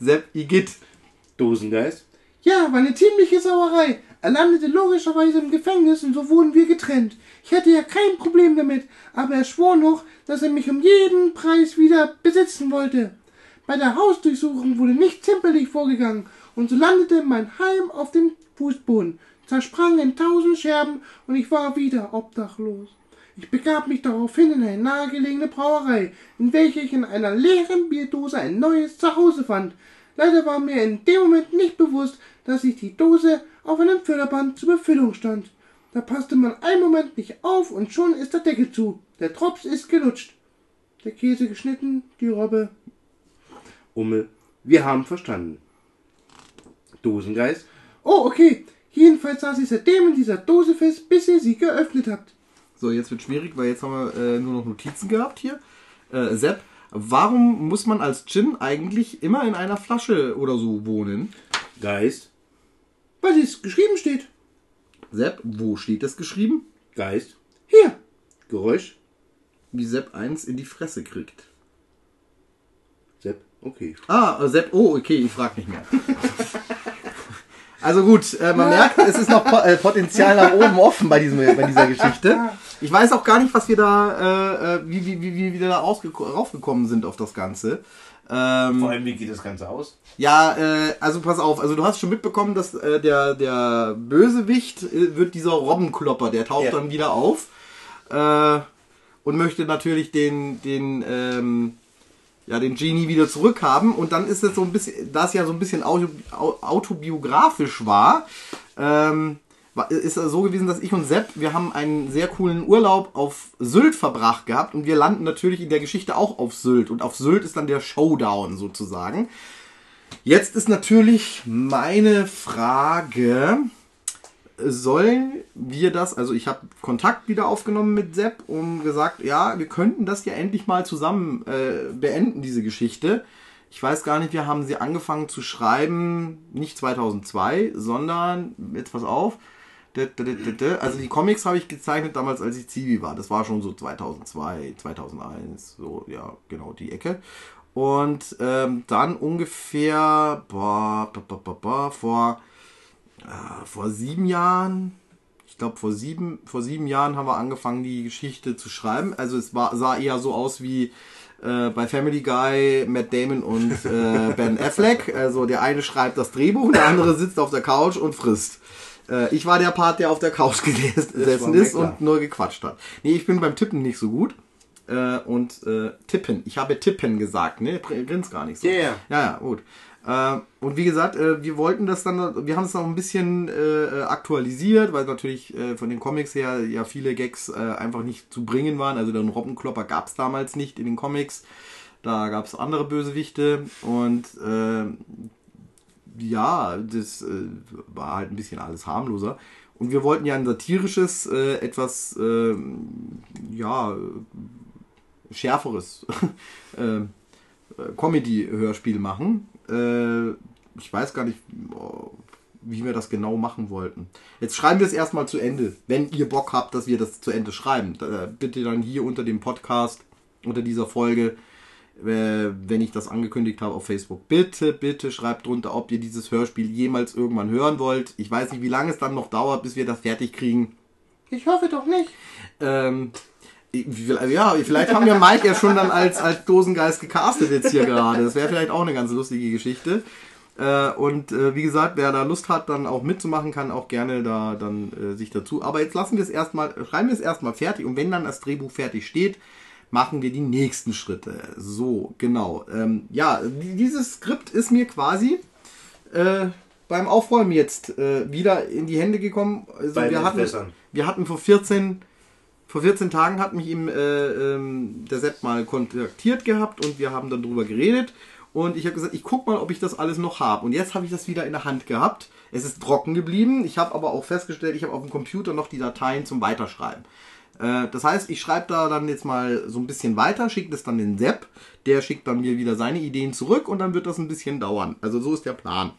Sepp, Igitt. Dosengeist? Ja, war eine ziemliche Sauerei. Er landete logischerweise im Gefängnis und so wurden wir getrennt. Ich hatte ja kein Problem damit, aber er schwor noch, dass er mich um jeden Preis wieder besitzen wollte. Bei der Hausdurchsuchung wurde nicht zimperlich vorgegangen und so landete mein Heim auf dem Fußboden, zersprang in tausend Scherben und ich war wieder obdachlos. Ich begab mich daraufhin in eine nahegelegene Brauerei, in welcher ich in einer leeren Bierdose ein neues Zuhause fand. Leider war mir in dem Moment nicht bewusst, dass sich die Dose auf einem Förderband zur Befüllung stand. Da passte man einen Moment nicht auf und schon ist der Deckel zu. Der Drops ist gelutscht. Der Käse geschnitten, die Robbe. Ummel. Wir haben verstanden. Dosengeist? Oh, okay. Jedenfalls saß ich seitdem in dieser Dose fest, bis ihr sie geöffnet habt. So, jetzt wird schwierig, weil jetzt haben wir äh, nur noch Notizen gehabt hier. Äh, Sepp, warum muss man als Djinn eigentlich immer in einer Flasche oder so wohnen? Geist? Weil es geschrieben steht. Sepp, wo steht das geschrieben? Geist? Hier. Geräusch? Wie Sepp eins in die Fresse kriegt. Sepp? Okay. Ah, äh, Sepp, oh, okay, ich frag nicht mehr. Also gut, äh, man merkt, es ist noch po äh, Potenzial nach oben offen bei, diesem, bei dieser Geschichte. Ich weiß auch gar nicht, was wir da, äh, äh, wie, wie, wie, wie wir da rausgeko- raufgekommen sind auf das Ganze. Ähm, Vor allem, wie geht das Ganze aus? Ja, äh, also pass auf, also du hast schon mitbekommen, dass äh, der, der Bösewicht äh, wird dieser Robbenklopper, der taucht Ja. dann wieder auf äh, und möchte natürlich den, den, ähm, ja, den Genie wieder zurückhaben und dann ist es so ein bisschen, da es ja so ein bisschen auto, au- autobiografisch war, ähm, war- ist es so gewesen, dass ich und Sepp, wir haben einen sehr coolen Urlaub auf Sylt verbracht gehabt und wir landen natürlich in der Geschichte auch auf Sylt und auf Sylt ist dann der Showdown sozusagen. Jetzt ist natürlich meine Frage, sollen wir das, also ich habe Kontakt wieder aufgenommen mit Sepp und gesagt, ja, wir könnten das ja endlich mal zusammen äh, beenden, diese Geschichte. Ich weiß gar nicht, wir haben sie angefangen zu schreiben, nicht 2002, sondern, jetzt pass auf, also die Comics habe ich gezeichnet damals, als ich Zivi war. Das war schon so 2002, 2001, so, ja, genau die Ecke. Und ähm, dann ungefähr, boah, ba, ba, ba, ba, vor äh, vor sieben Jahren, ich glaube vor sieben, vor sieben Jahren haben wir angefangen, die Geschichte zu schreiben. Also es war, sah eher so aus wie äh, bei Family Guy, Matt Damon und äh, Ben Affleck. Also der eine schreibt das Drehbuch, der andere sitzt auf der Couch und frisst. Äh, ich war der Part, der auf der Couch gesessen ist und nur gequatscht hat. Nee, ich bin beim Tippen nicht so gut. Äh, und äh, tippen. Ich habe tippen gesagt, ne? Grins gar nicht so. Ja, ja. Ja, gut. Äh, und wie gesagt, äh, wir wollten das dann, wir haben es noch ein bisschen äh, aktualisiert, weil natürlich von den Comics her ja viele Gags einfach nicht zu bringen waren. Also den Robbenklopper gab es damals nicht in den Comics. Da gab es andere Bösewichte und ja, das äh, war halt ein bisschen alles harmloser. Und wir wollten ja ein satirisches, äh, etwas, äh, ja, schärferes äh, Comedy-Hörspiel machen. Äh, ich weiß gar nicht, oh, wie wir das genau machen wollten. Jetzt schreiben wir es erstmal zu Ende. Wenn ihr Bock habt, dass wir das zu Ende schreiben, bitte dann hier unter dem Podcast, unter dieser Folge, wenn ich das angekündigt habe auf Facebook, bitte, bitte schreibt drunter, ob ihr dieses Hörspiel jemals irgendwann hören wollt. Ich weiß nicht, wie lange es dann noch dauert, bis wir das fertig kriegen. Ich hoffe doch nicht. Ähm, ja, vielleicht haben wir Mike ja schon dann als, als Dosengeist gecastet jetzt hier gerade. Das wäre vielleicht auch eine ganz lustige Geschichte. Äh, und äh, wie gesagt, wer da Lust hat, dann auch mitzumachen, kann auch gerne da dann äh, sich dazu. Aber jetzt lassen wir es erstmal, schreiben wir es erstmal fertig und wenn dann das Drehbuch fertig steht, machen wir die nächsten Schritte. So, genau. Ähm, ja, die- dieses Skript ist mir quasi äh, beim Aufräumen jetzt äh, wieder in die Hände gekommen. Also Beim wir hatten, wir hatten vor 14, Vor 14 Tagen hat mich ihm äh, ähm, der Sepp mal kontaktiert gehabt und wir haben dann drüber geredet. Und ich habe gesagt, ich guck mal, ob ich das alles noch habe. Und jetzt habe ich das wieder in der Hand gehabt. Es ist trocken geblieben. Ich habe aber auch festgestellt, ich habe auf dem Computer noch die Dateien zum Weiterschreiben. Äh, das heißt, ich schreibe da dann jetzt mal so ein bisschen weiter, schicke das dann den Sepp. Der schickt dann mir wieder seine Ideen zurück und dann wird das ein bisschen dauern. Also so ist der Plan.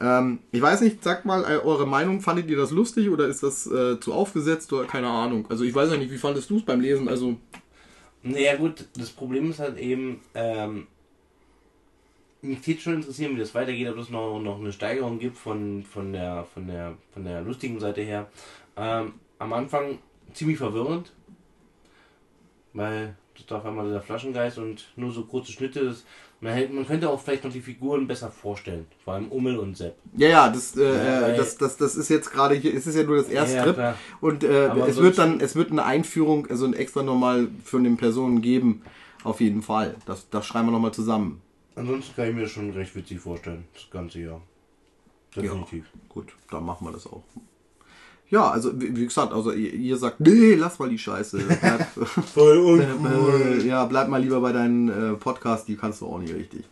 Ähm, ich weiß nicht, sagt mal äh, eure Meinung, fandet ihr das lustig oder ist das äh, zu aufgesetzt oder keine Ahnung? Also ich weiß ja nicht, wie fandest du es beim Lesen? Also Naja gut, das Problem ist halt eben, ähm, mich täte schon interessieren, wie das weitergeht, ob es noch, noch eine Steigerung gibt von, von, der, von, der, von der lustigen Seite her. Ähm, am Anfang ziemlich verwirrend, weil das war auf einmal dieser Flaschengeist und nur so kurze Schnitte. Das, man, könnte auch vielleicht noch die Figuren besser vorstellen, vor allem Ummel und Sepp. ja, ja, das, äh, Ja, äh, das, das, das ist jetzt gerade hier, es ist ja nur das erste Ja, Trip klar. und äh, es wird dann, es wird eine Einführung, also ein extra nochmal für den Personen geben, auf jeden Fall. Das, das schreiben wir nochmal zusammen. Ansonsten kann ich mir das schon recht witzig vorstellen, das ganze Jahr. Definitiv. Gut, dann machen wir das auch. Ja, also wie, wie gesagt, also ihr, ihr sagt, nee, lass mal die Scheiße. Bleib, Voll äh, ja, bleib mal lieber bei deinen äh, Podcast, die kannst du auch nicht richtig.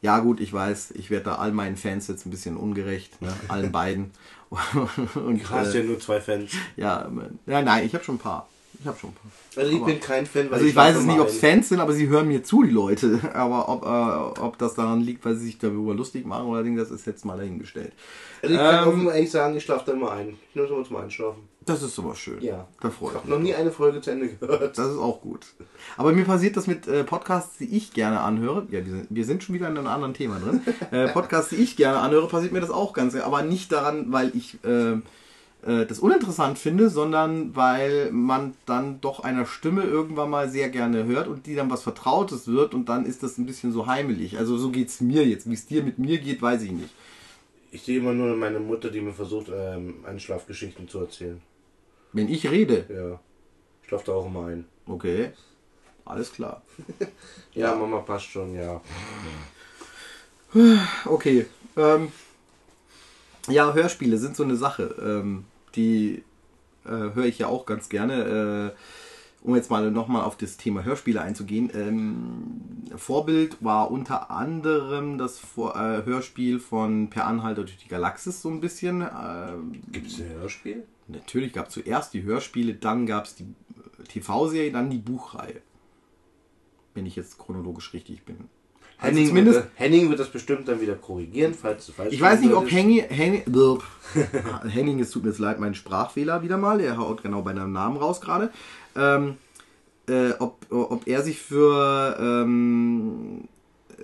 Ja gut, ich weiß, ich werde da all meinen Fans jetzt ein bisschen ungerecht, ne? allen beiden. Und, Du hast äh, ja nur zwei Fans. ja, ähm, ja, nein, ich habe schon ein paar. Ich habe schon ein paar. Also ich Aber- bin kein Fan, weil Also ich weiß es nicht, ob es. Fans sind, aber sie hören mir zu, die Leute. Aber ob, äh, ob das daran liegt, weil sie sich darüber lustig machen oder Ding, das ist jetzt mal dahingestellt. Also ich kann Ähm, offen ehrlich sagen, ich schlafe da immer ein. Ich es immer zum Einschlafen. Das ist aber schön. Ja. Da Ich freue ich habe mich. noch nie eine Folge zu Ende gehört. Das ist auch gut. Aber mir passiert das mit äh, Podcasts, die ich gerne anhöre. Ja, wir sind, wir sind schon wieder in einem anderen Thema drin. Äh, Podcasts, die ich gerne anhöre, passiert mir das auch ganz. Aber nicht daran, weil ich äh, äh, das uninteressant finde, sondern weil man dann doch einer Stimme irgendwann mal sehr gerne hört und die dann was Vertrautes wird und dann ist das ein bisschen so heimelig. Also so geht's mir jetzt. Wie es dir mit mir geht, weiß ich nicht. Ich sehe immer nur meine Mutter, die mir versucht, ähm, Einschlafgeschichten zu erzählen. Wenn ich rede, Ja. Ich schlafe da auch immer ein. okay, alles klar. Ja, Mama passt schon, ja. Okay. Ähm, ja, Hörspiele sind so eine Sache. Ähm, die äh, höre ich ja auch ganz gerne. Äh, um jetzt mal nochmal auf das Thema Hörspiele einzugehen. Ähm, Vorbild war unter anderem das Vor äh, Hörspiel von Per Anhalter durch die Galaxis so ein bisschen. Ähm, Gibt es ein Hörspiel? natürlich gab es zuerst die Hörspiele, dann gab es die äh, TV-Serie, dann die Buchreihe. Wenn ich jetzt chronologisch richtig bin. Also Henning, zumindest wird, das- Henning wird das bestimmt dann wieder korrigieren, falls du falsch Ich weiß nicht, ob. Henning, Henning, blub. Henning, es tut mir jetzt leid, mein Sprachfehler wieder mal, er haut genau bei einem Namen raus gerade. Ähm, äh, ob, ob er sich für ähm, äh,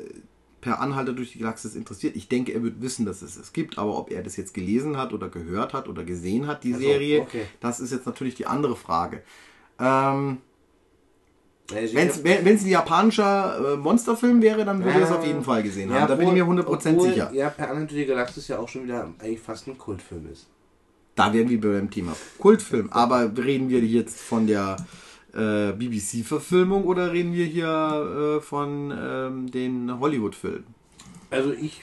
per Anhalter durch die Galaxis interessiert. Ich denke, er wird wissen, dass es es gibt, aber ob er das jetzt gelesen hat oder gehört hat oder gesehen hat, die Ach so, Serie, okay. das ist jetzt natürlich die andere Frage. Ähm, Also Wenn es es ein japanischer äh, Monsterfilm wäre, dann würde es Ja. auf jeden Fall gesehen Ja, haben. Da bin ich mir obwohl- 100% obwohl, sicher. Ja, per Anhalter die Galaxis ja auch schon wieder eigentlich fast ein Kultfilm ist. Da wären wir beim Thema Kultfilm. Aber reden wir jetzt von der äh, BBC-Verfilmung oder reden wir hier äh, von ähm, den Hollywood-Filmen? Also ich,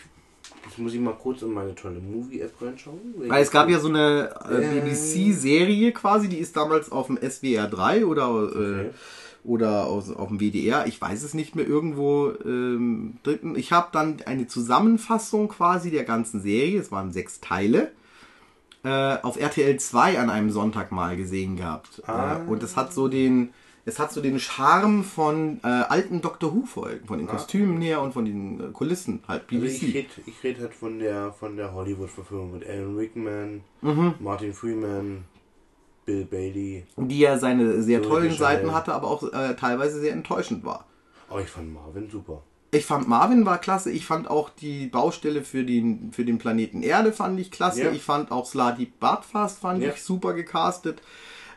jetzt muss ich mal kurz in meine tolle Movie-App reinschauen. Weil es gab ja so eine äh, Ähm. BBC-Serie quasi, die ist damals auf dem SWR 3 oder, äh, Okay. Oder aus, auf dem WDR, ich weiß es nicht mehr, irgendwo ähm, dritten. Ich habe dann eine Zusammenfassung quasi der ganzen Serie, es waren sechs Teile, äh, auf RTL 2 an einem Sonntag mal gesehen gehabt. Ah. Äh, und es hat so den, es hat so den Charme von äh, alten Doctor Who-Folgen, von den Kostümen her und von den äh, Kulissen, halt BBC. Also ich rede ich red halt von der von der Hollywood-Verfilmung mit Alan Rickman, Mhm. Martin Freeman, Bill Bailey. die ja seine sehr So tollen Seiten hatte, aber auch äh, teilweise sehr enttäuschend war. Oh, ich fand Marvin super. Ich fand Marvin war klasse, ich fand auch die Baustelle für den, für den Planeten Erde fand ich klasse, Ja. ich fand auch Sladi Bartfast fand Ja. ich super gecastet.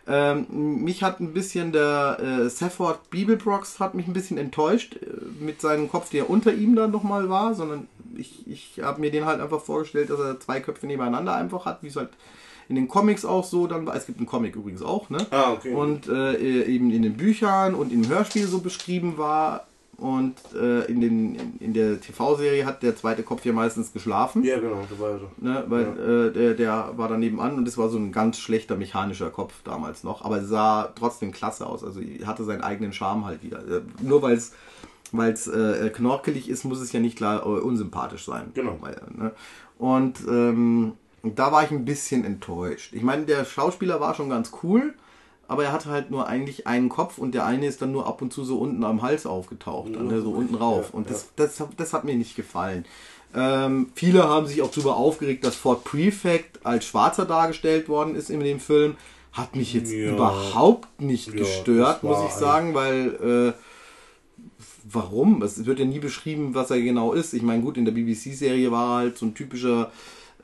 Ähm, mich hat ein bisschen der äh, Safford Bibelbrox hat mich ein bisschen enttäuscht äh, mit seinem Kopf, der unter ihm dann nochmal war, sondern ich, ich habe mir den halt einfach vorgestellt, dass er zwei Köpfe nebeneinander einfach hat, wie es halt in den Comics auch so dann war. Es gibt einen Comic übrigens auch, ne? Ah, okay. Und äh, eben in den Büchern und im Hörspiel so beschrieben war. Und äh, in, den, in, in der TV-Serie hat der zweite Kopf ja meistens geschlafen. Ja, genau, das war so. Ne, weil äh, der, der war dann nebenan und es war so ein ganz schlechter mechanischer Kopf damals noch. Aber es sah trotzdem klasse aus. Also hatte seinen eigenen Charme halt wieder. Äh, nur weil es weil es äh, knorkelig ist, muss es ja nicht klar äh, unsympathisch sein. Genau. Weil, ne? Und ähm, da war ich ein bisschen enttäuscht. Ich meine, der Schauspieler war schon ganz cool, aber er hatte halt nur eigentlich einen Kopf und der eine ist dann nur ab und zu so unten am Hals aufgetaucht, Ja, so unten rauf. ja, und ja. das, das, hat- das mir nicht gefallen. Ähm, viele haben sich auch darüber aufgeregt, dass Ford Prefect als Schwarzer dargestellt worden ist in dem Film. Hat mich jetzt überhaupt nicht gestört, das muss ich sagen, weil äh, warum? Es wird ja nie beschrieben, was er genau ist. Ich meine, gut, in der BBC-Serie war er halt so ein typischer,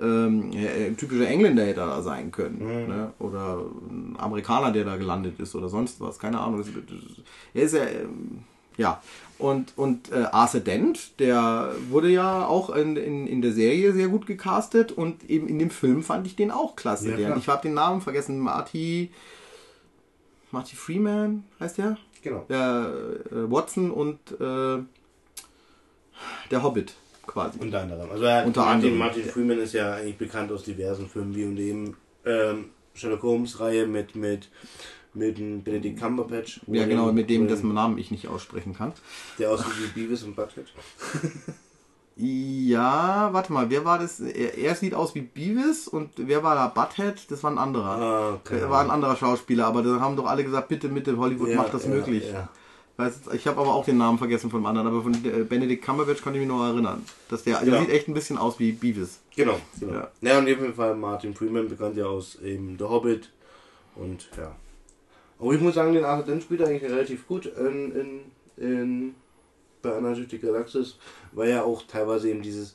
ähm, äh, typischer Engländer hätte er da sein können. Ne? Oder ein Amerikaner, der da gelandet ist oder sonst was. Keine Ahnung. Das, das, er ist ja, ähm, ja. Und, und äh, Arthur Dent, der wurde ja auch in, in, in der Serie sehr gut gecastet und eben in dem Film fand ich den auch klasse. Ja, der, ich habe den Namen vergessen, Marty, Marty Freeman heißt der? Genau. der äh, Watson und äh, der Hobbit quasi. Unter anderem. Also er, Unter Martin, anderem. Martin Freeman ist ja eigentlich bekannt aus diversen Filmen, wie und dem ähm, Sherlock Holmes Reihe mit mit mit dem Benedict Cumberbatch. ja, genau, mit dem, dessen Namen ich nicht aussprechen kann. Der aussieht wie Beavis und Butthead. Ja, warte mal, wer war das? Er, er sieht aus wie Beavis und wer war da? Butthead? Das war ein anderer. Ah, Er war ein anderer Schauspieler, aber da haben doch alle gesagt, bitte, bitte, Hollywood Ja, macht das ja, möglich. ja. Weiß, ich habe aber auch den Namen vergessen von dem anderen, aber von äh, Benedict Cumberbatch konnte ich mich noch erinnern. Dass der, der Ja. sieht echt ein bisschen aus wie Beavis. Genau, genau. Ja. Ja. und in jedem Fall Martin Freeman, bekannt ja aus eben The Hobbit. Und ja. Aber ich muss sagen, den Arthur Dent spielt er eigentlich relativ gut in, in, in bei die Galaxis, weil ja auch teilweise eben dieses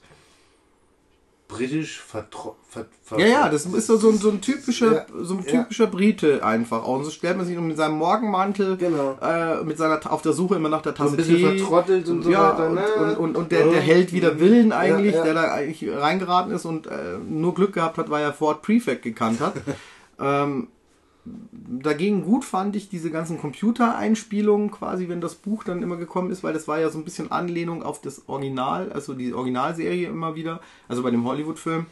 britisch vertro ver, ver, Ja, ja, das ist so, so, ein, so ein typischer, Ja, so ein ja. typischer Brite einfach. Und so stellt man sich mit seinem Morgenmantel, Genau. äh, mit seiner auf der Suche immer nach der So ein Tasse bisschen Tee. vertrottelt und so ja, weiter. und, ne? und, und, und der, Ja. der Held wider Willen eigentlich, Ja, ja. der da eigentlich reingeraten ist und äh, nur Glück gehabt hat, weil er Ford Prefect gekannt hat. ähm, dagegen gut fand ich diese ganzen Computereinspielungen quasi, wenn das Buch dann immer gekommen ist, weil das war ja so ein bisschen Anlehnung auf das Original, also die Originalserie immer wieder, also bei dem Hollywood-Film.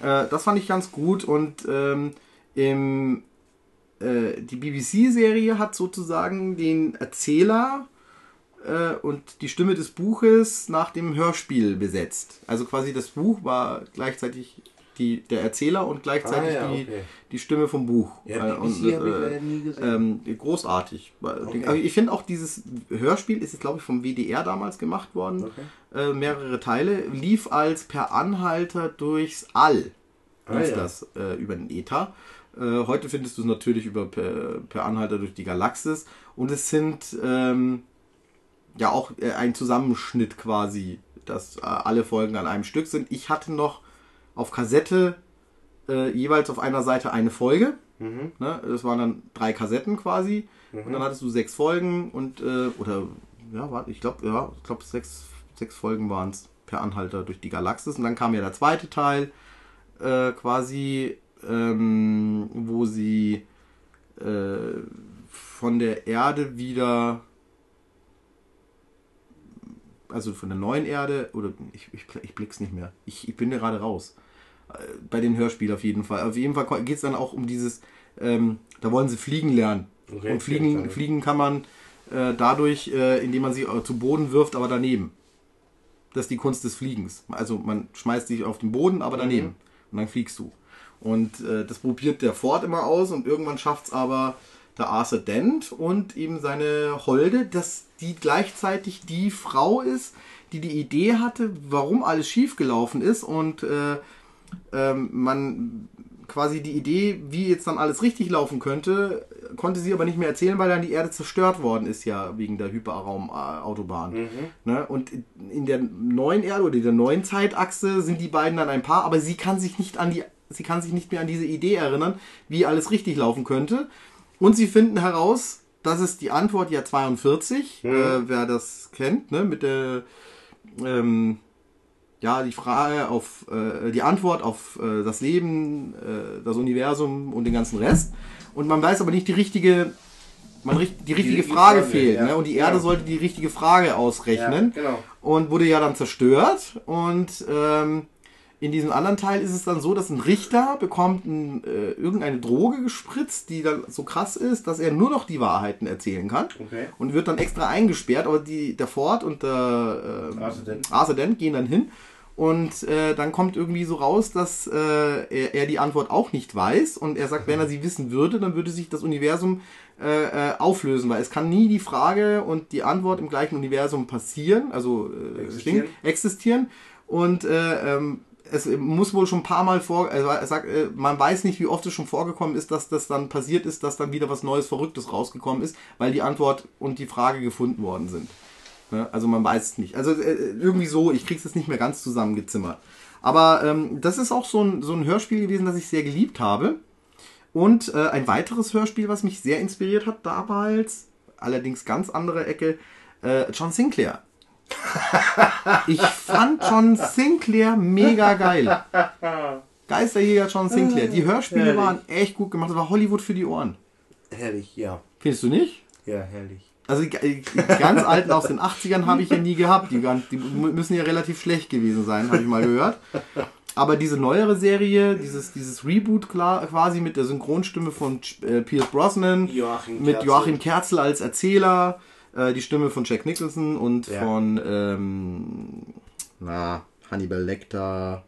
Äh, das fand ich ganz gut und ähm, im, äh, die BBC-Serie hat sozusagen den Erzähler äh, und die Stimme des Buches nach dem Hörspiel besetzt. Also quasi das Buch war gleichzeitig die, der Erzähler und gleichzeitig Ah, ja, die, okay. die Stimme vom Buch. Ja, und, äh, leider nie gesehen. ähm, großartig. Okay. Aber ich finde auch dieses Hörspiel ist jetzt glaube ich vom WDR damals gemacht worden. Okay. Äh, mehrere Teile lief als per Anhalter durchs All. Ah, Lief ja. das äh, über den Ether. Äh, heute findest du es natürlich über per, per Anhalter durch die Galaxis und es sind ähm, ja auch äh, ein Zusammenschnitt quasi, dass äh, alle Folgen an einem Stück sind. Ich hatte noch auf Kassette äh, jeweils auf einer Seite eine Folge. Mhm. Ne? Das waren dann drei Kassetten quasi. Und dann hattest du sechs Folgen und äh, oder ja, warte, ich glaube, ja, ich glaube sechs, sechs Folgen waren es per Anhalter durch die Galaxis. Und dann kam ja der zweite Teil, äh, quasi, ähm, wo sie äh, von der Erde wieder also von der neuen Erde, oder ich, ich, ich blick's nicht mehr. Ich, ich bin gerade raus. Bei den Hörspielen auf jeden Fall. Auf jeden Fall geht es dann auch um dieses, ähm, da wollen sie fliegen lernen. Okay, Und fliegen, fliegen kann man äh, dadurch, äh, indem man sich äh, zu Boden wirft, aber daneben. Das ist die Kunst des Fliegens. Also man schmeißt dich auf den Boden, aber daneben. Und dann fliegst du. Und äh, das probiert der Ford immer aus und irgendwann schafft es aber der Arthur Dent und eben seine Holde, dass die gleichzeitig die Frau ist, die die Idee hatte, warum alles schiefgelaufen ist und äh, ähm, man quasi die Idee, wie jetzt dann alles richtig laufen könnte, konnte sie aber nicht mehr erzählen, weil dann die Erde zerstört worden ist, ja, wegen der Hyperraumautobahn. Ne? Und in der neuen Erde oder der neuen Zeitachse sind die beiden dann ein Paar, aber sie kann sich nicht an die, sie kann sich nicht mehr an diese Idee erinnern, wie alles richtig laufen könnte. Und sie finden heraus, das ist die Antwort ja 42, äh, wer das kennt, ne, mit der ähm, ja, die Frage auf, äh, die Antwort auf äh, das Leben, äh, das Universum und den ganzen Rest. Und man weiß aber nicht die richtige man die richtige richtige Frage, Frage, fehlt. ja. Ne? Und die Erde Ja. sollte die richtige Frage ausrechnen. Ja, genau. Und wurde ja dann zerstört. Und ähm, in diesem anderen Teil ist es dann so, dass ein Richter bekommt ein, äh, irgendeine Droge gespritzt, die dann so krass ist, dass er nur noch die Wahrheiten erzählen kann. Okay. Und wird dann extra eingesperrt. Aber die, der Ford und der äh. Arsedent gehen dann hin. Und äh, dann kommt irgendwie so raus, dass äh, er, er die Antwort auch nicht weiß. Und er sagt, wenn er sie wissen würde, dann würde sich das Universum äh, äh, auflösen, weil es kann nie die Frage und die Antwort im gleichen Universum passieren, also äh, Existieren. Existieren. Und äh, ähm, es muss wohl schon ein paar Mal vor, also er sagt, äh, man weiß nicht, wie oft es schon vorgekommen ist, dass das dann passiert ist, dass dann wieder was Neues, Verrücktes rausgekommen ist, weil die Antwort und die Frage gefunden worden sind. Ne? Also man weiß es nicht. Also äh, irgendwie so, ich krieg's jetzt nicht mehr ganz zusammengezimmert. Aber ähm, das ist auch so ein, so ein Hörspiel gewesen, das ich sehr geliebt habe. Und äh, ein weiteres Hörspiel, was mich sehr inspiriert hat damals, allerdings ganz andere Ecke, äh, John Sinclair. Ich fand John Sinclair mega geil. Geisterjäger John Sinclair. Die Hörspiele Herrlich. waren echt gut gemacht. Das war Hollywood für die Ohren. Herrlich, ja. Findest du nicht? Ja, herrlich. Also die, die ganz alten aus den 80ern habe ich ja nie gehabt. Die, die müssen ja relativ schlecht gewesen sein, habe ich mal gehört. Aber diese neuere Serie, dieses, dieses Reboot klar, quasi mit der Synchronstimme von äh, Pierce Brosnan, Joachim mit Kerzel. Joachim Kerzel als Erzähler, äh, die Stimme von Jack Nicholson und Ja. von ähm, na, Hannibal Lecter,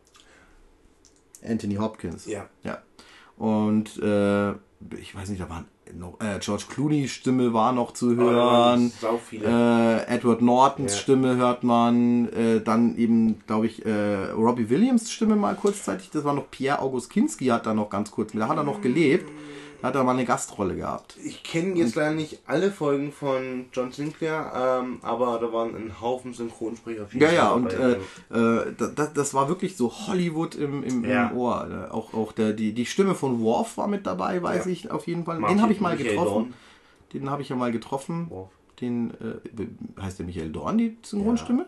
Anthony Hopkins. Ja. Ja. Und äh, ich weiß nicht, da waren noch, äh, George Clooney's Stimme war noch zu hören. Sau viele. Äh, Edward Nortons Ja. Stimme hört man. Äh, dann eben, glaube ich, äh, Robbie Williams Stimme mal kurzzeitig. Das war noch Pierre August Kinski hat da noch ganz kurz mit. Da hat er noch gelebt. Hat er mal eine Gastrolle gehabt. Ich kenne jetzt leider nicht alle Folgen von John Sinclair, ähm, aber da waren ein Haufen Synchronsprecher Ja, ja, und äh, äh, das, das war wirklich so Hollywood im, im, Ja. im Ohr. Äh, Auch, auch der, die, die Stimme von Worf war mit dabei, weiß Ja. ich auf jeden Fall. Martin- Den habe ich mal Michael getroffen. Den habe ich ja mal getroffen. Worf. Den, äh, heißt der Michael Dorn, die Synchronstimme?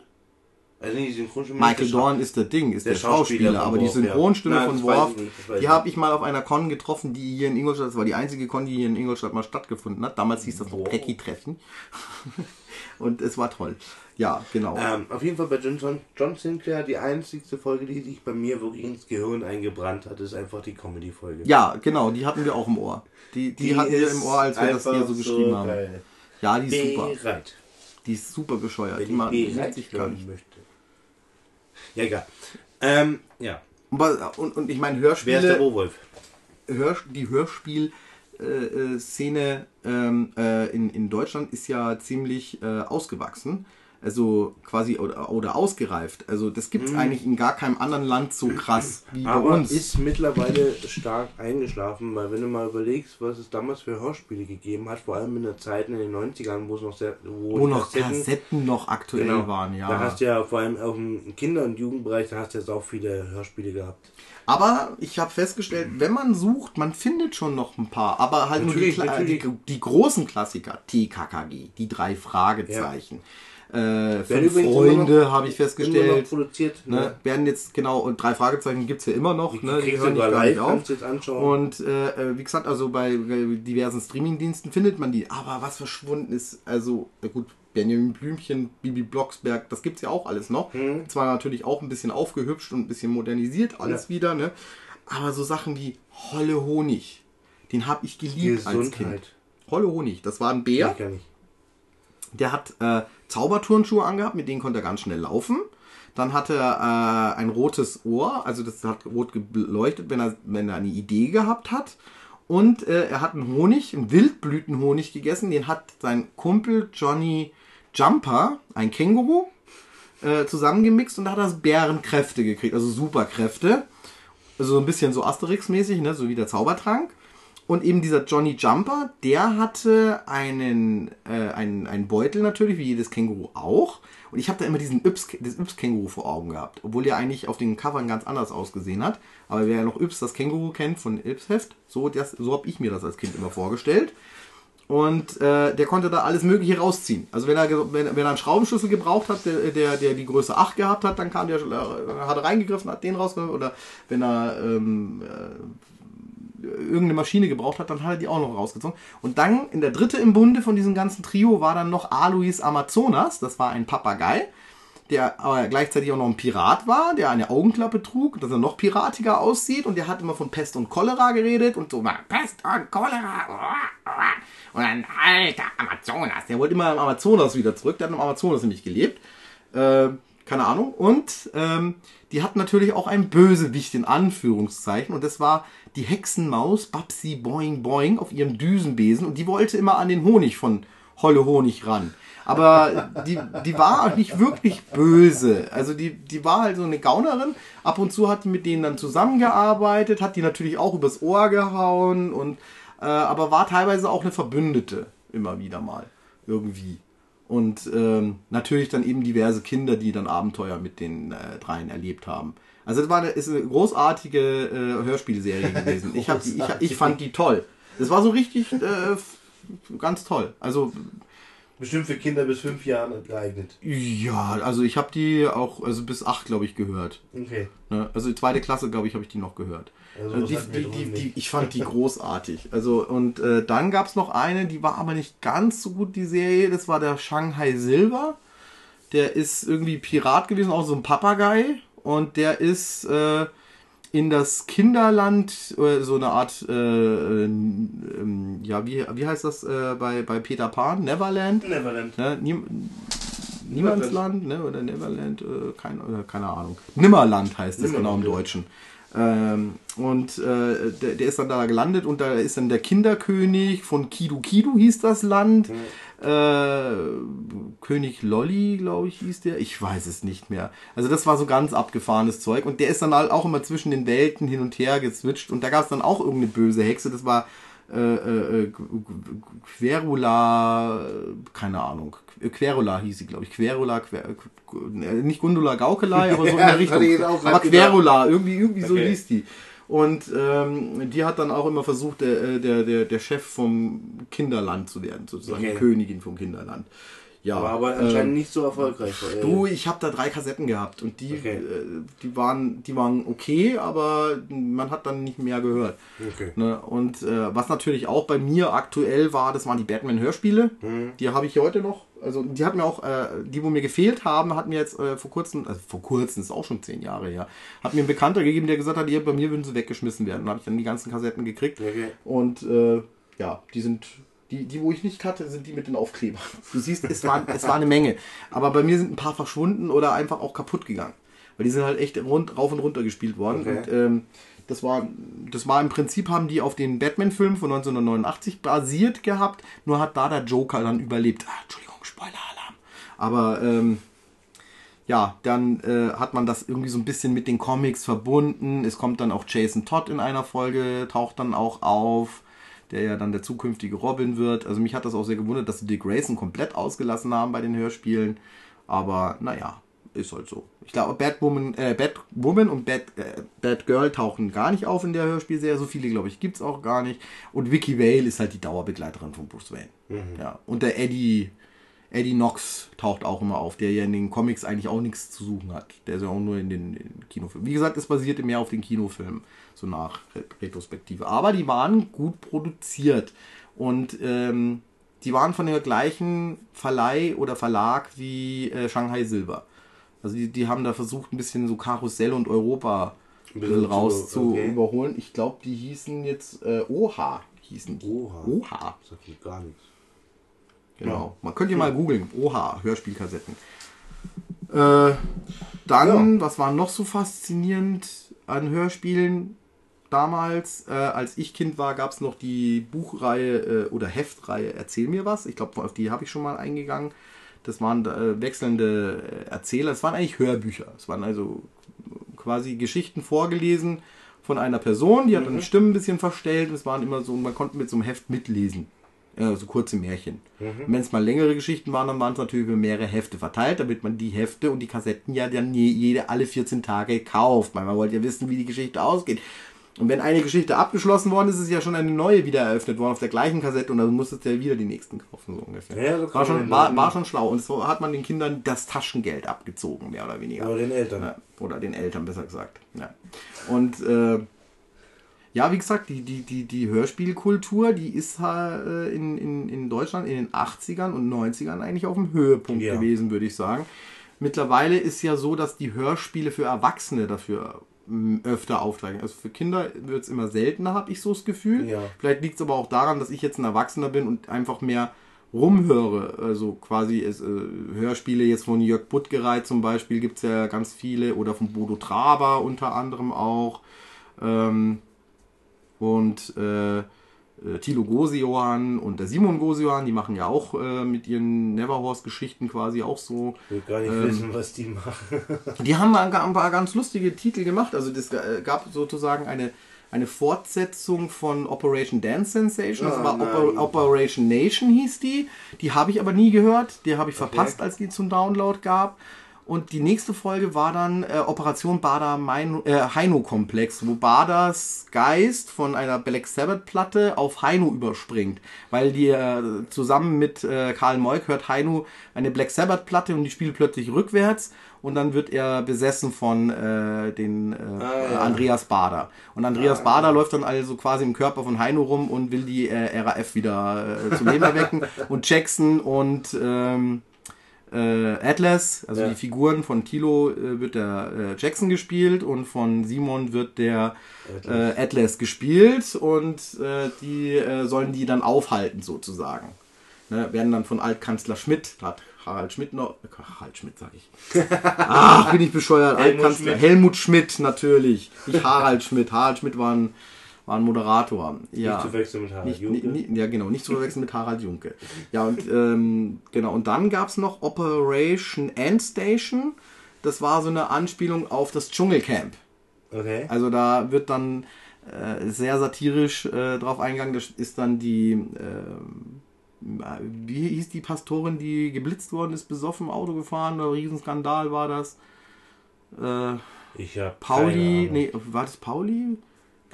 Also nicht die Synchronstimme. Michael Dorn ist der Ding, ist der, der Schauspieler, Schauspieler aber die Worf, ja. Synchronstimme Nein, von Worf, nicht, die habe ich mal auf einer Con getroffen, die hier in Ingolstadt, das war die einzige Con, die hier in Ingolstadt mal stattgefunden hat. Damals hieß das noch Wow. Peggy-Treffen. Und es war toll. Ja, genau. Ähm, auf jeden Fall bei John, John, Sinclair, die einzigste Folge, die sich bei mir wirklich ins Gehirn eingebrannt hat, ist einfach die Comedy-Folge. Ja, genau, die hatten wir auch im Ohr. Die, die, hatten wir im Ohr, als wir das hier so geschrieben haben. geil. Ja, die ist super. Bereit. Die ist super bescheuert. Wenn Die macht die sich gar nicht. möchte. Ja, egal. Ähm, ja. Und, und, und ich meine, Wer ist der Rohwolf? Hör, die Hörspiel-Szene ähm, äh, in, in Deutschland ist ja ziemlich äh, ausgewachsen. Also quasi oder, oder ausgereift. Also das gibt es eigentlich in gar keinem anderen Land so krass wie bei. Aber uns. ist mittlerweile stark eingeschlafen, weil wenn du mal überlegst, was es damals für Hörspiele gegeben hat, vor allem in der Zeit in den 90ern, wo es noch sehr, wo, wo noch Kassetten, noch aktuell genau, waren, ja. Da hast du ja vor allem auch im Kinder- und Jugendbereich, da hast du jetzt auch viele Hörspiele gehabt. Aber ich habe festgestellt, wenn man sucht, man findet schon noch ein paar. Aber halt Natürlich, nur die, die, die großen Klassiker. TKKG, die drei Fragezeichen. Äh, fünf Freunde habe ich Immer noch festgestellt. produziert. Ne, werden jetzt genau, und drei Fragezeichen gibt's ja immer noch. Die Ne, die hören nicht gar nicht auf. Und äh, äh, wie gesagt, also bei diversen Streamingdiensten findet man die. Aber was verschwunden ist, also ja gut, Benjamin Blümchen, Bibi Blocksberg, das gibt's ja auch alles noch. Mhm. Zwar natürlich auch ein bisschen aufgehübscht und ein bisschen modernisiert alles Ja. wieder, ne? Aber so Sachen wie Holle Honig, den habe ich geliebt als Kind. Gesundheit. Holle Honig, das war ein Ja. Bär, gar nicht. der hat äh, Zauberturnschuhe angehabt, mit denen konnte er ganz schnell laufen. Dann hatte er äh, ein rotes Ohr, also das hat rot geleuchtet, wenn er, wenn er eine Idee gehabt hat. Und äh, er hat einen Honig, einen Wildblütenhonig gegessen, den hat sein Kumpel Johnny Jumper, ein Känguru, äh, zusammengemixt und da hat er Bärenkräfte gekriegt, also Superkräfte. Also so ein bisschen so Asterix-mäßig, ne? so wie der Zaubertrank. Und eben dieser Johnny Jumper, der hatte einen, äh, einen, einen Beutel natürlich, wie jedes Känguru auch. Und ich habe da immer diesen Yps, das Yps-Känguru vor Augen gehabt. Obwohl der eigentlich auf den Covern ganz anders ausgesehen hat. Aber wer ja noch Yps, das Känguru kennt von Yps-Heft, so, so habe ich mir das als Kind immer vorgestellt. Und äh, der konnte da alles Mögliche rausziehen. Also wenn er, wenn, wenn er einen Schraubenschlüssel gebraucht hat, der, der, der die Größe 8 gehabt hat, dann kam der, äh, hat er reingegriffen, hat den rausgenommen. Oder wenn er ähm, irgendeine Maschine gebraucht hat, dann hat er die auch noch rausgezogen. Und dann in der dritte im Bunde von diesem ganzen Trio war dann noch Alois Amazonas, das war ein Papagei, der aber gleichzeitig auch noch ein Pirat war, der eine Augenklappe trug, dass er noch piratiger aussieht und der hat immer von Pest und Cholera geredet und so mal Pest und Cholera und ein alter Amazonas. Der wollte immer im Amazonas wieder zurück, der hat im Amazonas nämlich gelebt. Äh, keine Ahnung. Und ähm, die hat natürlich auch ein Bösewicht in Anführungszeichen und das war die Hexenmaus Babsi Boing Boing auf ihrem Düsenbesen und die wollte immer an den Honig von Holle Honig ran. Aber die, die war auch nicht wirklich böse. Also die, die war halt so eine Gaunerin. Ab und zu hat die mit denen dann zusammengearbeitet, hat die natürlich auch übers Ohr gehauen und äh, aber war teilweise auch eine Verbündete immer wieder mal irgendwie. Und ähm, natürlich dann eben diverse Kinder, die dann Abenteuer mit den äh, dreien erlebt haben. Also das war eine, ist eine großartige äh, Hörspielserie gewesen. Ich, hab die, ich, ich fand die toll. Das war so richtig äh, ganz toll. Also Bestimmt für Kinder bis fünf Jahren geeignet. ja, also ich habe die auch also bis acht glaube ich gehört. Okay. Ne? Also zweite Klasse glaube ich habe ich die noch gehört. Also die, die, die, ich fand die großartig. Also und äh, dann gab es noch eine, die war aber nicht ganz so gut die Serie. Das war der Shanghai Silver. Der ist irgendwie Pirat gewesen, auch so ein Papagei und der ist äh, in das Kinderland äh, so eine Art äh, äh, ähm, ja wie, wie heißt das äh, bei bei Peter Pan Neverland Neverland. ne? Niem Niemandsland, ne? Oder Neverland, äh, kein, oder keine Ahnung. Nimmerland heißt es genau im ja. Ähm, und äh, der, der ist dann da gelandet und da ist dann der Kinderkönig von Kidu Kidu hieß das Land. Äh, König Lolly, glaube ich, hieß der. Ich weiß es nicht mehr. Also das war so ganz abgefahrenes Zeug. Und der ist dann halt auch immer zwischen den Welten hin und her gezwitscht. Und da gab es dann auch irgendeine böse Hexe. Das war äh, äh, äh, Querula, keine Ahnung. Querula hieß sie, glaube ich. Querula, Quer, nicht Gundula Gaukelei, aber so in der Richtung. Aber gedacht. Querula, irgendwie, irgendwie so Okay. hieß die. Und ähm, die hat dann auch immer versucht, der, der, der, der Chef vom Kinderland zu werden, sozusagen Okay. die Königin vom Kinderland. Ja, War aber anscheinend nicht so erfolgreich. Äh, Du, ich habe da drei Kassetten gehabt und die, Okay. äh, die, waren, die waren okay, aber man hat dann nicht mehr gehört. Okay. Ne? Und äh, was natürlich auch bei mir aktuell war, das waren die Batman-Hörspiele. Mhm. Die habe ich heute noch. Also die hat mir auch, äh, die wo mir gefehlt haben, hat mir jetzt äh, vor kurzem, also vor kurzem, ist auch schon zehn Jahre her, hat mir ein Bekannter gegeben, der gesagt hat, hier, bei mir würden sie weggeschmissen werden. Dann habe ich dann die ganzen Kassetten gekriegt. Okay. Und äh, ja, die sind, die, die, wo ich nicht hatte, sind die mit den Aufklebern. Du siehst, es war, es war eine Menge. Aber bei mir sind ein paar verschwunden oder einfach auch kaputt gegangen. Weil die sind halt echt rund, rauf und runter gespielt worden. Okay. Und ähm, das war, das war im Prinzip, haben die auf den Batman-Film von 1989 basiert gehabt. Nur hat da der Joker dann überlebt. Ah, Entschuldigung, Spoiler-Alarm. Aber ähm, ja, dann äh, hat man das irgendwie so ein bisschen mit den Comics verbunden. Es kommt dann auch Jason Todd in einer Folge, taucht dann auch auf, der ja dann der zukünftige Robin wird. Also mich hat das auch sehr gewundert, dass sie Dick Grayson komplett ausgelassen haben bei den Hörspielen. Aber naja, ist halt so. Ich glaube, Batwoman, äh, Batwoman und Bat, äh, Batgirl tauchen gar nicht auf in der Hörspielserie. So viele, glaube ich, gibt's auch gar nicht. Und Vicky Vale ist halt die Dauerbegleiterin von Bruce Wayne. Ja. Und der Eddie, Eddie Knox taucht auch immer auf, der ja in den Comics eigentlich auch nichts zu suchen hat. Der ist ja auch nur in den, in den Kinofilmen. Wie gesagt, es basierte mehr auf den Kinofilmen, so nach Ret- Retrospektive. Aber die waren gut produziert. Und ähm, die waren von der gleichen Verleih oder Verlag wie äh, Shanghai Silver. Also die, die haben da versucht, ein bisschen so Karussell und Europa raus zu okay. überholen. Ich glaube, die hießen jetzt äh, Oha. Hießen die. Oha. Oha. Das sagt mir gar nichts. Genau. Man könnte ja mal googeln. Oha, Hörspielkassetten. Äh, dann, was war noch so faszinierend an Hörspielen? Damals, äh, als ich Kind war, gab es noch die Buchreihe äh, oder Heftreihe Erzähl mir was. Ich glaube, auf die habe ich schon mal eingegangen. Das waren äh, wechselnde äh, Erzähler. Es waren eigentlich Hörbücher. Es waren also quasi Geschichten vorgelesen von einer Person. Die hat dann die Stimmen ein bisschen verstellt. Es waren immer so, man konnte mit so einem Heft mitlesen. Äh, so kurze Märchen. Und Wenn es mal längere Geschichten waren, dann waren es natürlich über mehrere Hefte verteilt, damit man die Hefte und die Kassetten ja dann je, jede alle 14 Tage kauft. Weil man wollte ja wissen, wie die Geschichte ausgeht. Und wenn eine Geschichte abgeschlossen worden ist, ist ja schon eine neue wieder eröffnet worden auf der gleichen Kassette und dann musstest du ja wieder die nächsten kaufen, so ungefähr. Ja, so war, schon, war, war schon schlau. Und so hat man den Kindern das Taschengeld abgezogen, mehr oder weniger. Oder den Eltern. Ja, oder den Eltern besser gesagt. Ja. Und äh, ja, wie gesagt, die, die, die, die Hörspielkultur, die ist äh, in, in, in Deutschland in den 80ern und 90ern eigentlich auf dem Höhepunkt Ja. gewesen, würde ich sagen. Mittlerweile ist ja so, dass die Hörspiele für Erwachsene dafür m, öfter auftreiben. Also für Kinder wird es immer seltener, habe ich so das Gefühl. Ja. Vielleicht liegt es aber auch daran, dass ich jetzt ein Erwachsener bin und einfach mehr rumhöre. Also quasi es, äh, Hörspiele jetzt von Jörg Buttgereit zum Beispiel gibt es ja ganz viele oder von Bodo Traber unter anderem auch. Ähm, und äh, äh, Thilo Gosejohann und der Simon Gosejohann, die machen ja auch äh, mit ihren Neverhorse-Geschichten quasi auch so Ich will gar nicht Ähm, wissen, was die machen. die haben ein, ein paar ganz lustige Titel gemacht. Also das äh, gab sozusagen eine, eine Fortsetzung von Operation Dance Sensation. Das Ah, war. Oper, Operation Nation hieß die. Die habe ich aber nie gehört. Die habe ich verpasst, als die zum Download gab. Und die nächste Folge war dann äh, Operation Bader äh, Heino Komplex, wo Baders Geist von einer Black Sabbath Platte auf Heino überspringt, weil die äh, zusammen mit äh, Karl Moik hört Heino eine Black Sabbath Platte und die spielt plötzlich rückwärts und dann wird er besessen von äh, den äh, Ah, ja. Andreas Bader. Und Andreas Bader läuft dann also quasi im Körper von Heino rum und will die äh, RAF wieder äh, zum Leben erwecken und Jackson und ähm, äh, Atlas, also Ja. die Figuren von Tilo äh, wird der äh, Jackson gespielt und von Simon wird der Atlas, äh, Atlas gespielt und äh, die äh, sollen die dann aufhalten sozusagen. Ne, werden dann von Altkanzler Schmidt, hat Harald Schmidt noch, Harald Schmidt sag ich. Ach, bin ich bescheuert. Helmut Altkanzler Schmidt. Helmut Schmidt natürlich, nicht Harald Schmidt. Harald Schmidt war ein, war ein Moderator. Ja. Nicht zu wechseln mit Harald Nicht, Junke. ni- ni- ja, genau, nicht zu verwechseln mit Harald Junke. Ja, und ähm, genau, und dann gab es noch Operation Endstation. Das war so eine Anspielung auf das Dschungelcamp. Okay. Also da wird dann äh, sehr satirisch äh, drauf eingegangen. Das ist dann die, ähm, wie hieß die Pastorin, die geblitzt worden ist, besoffen Auto gefahren, ein Riesenskandal war das. Äh, Ich habe Pauli, nee, war das Pauli?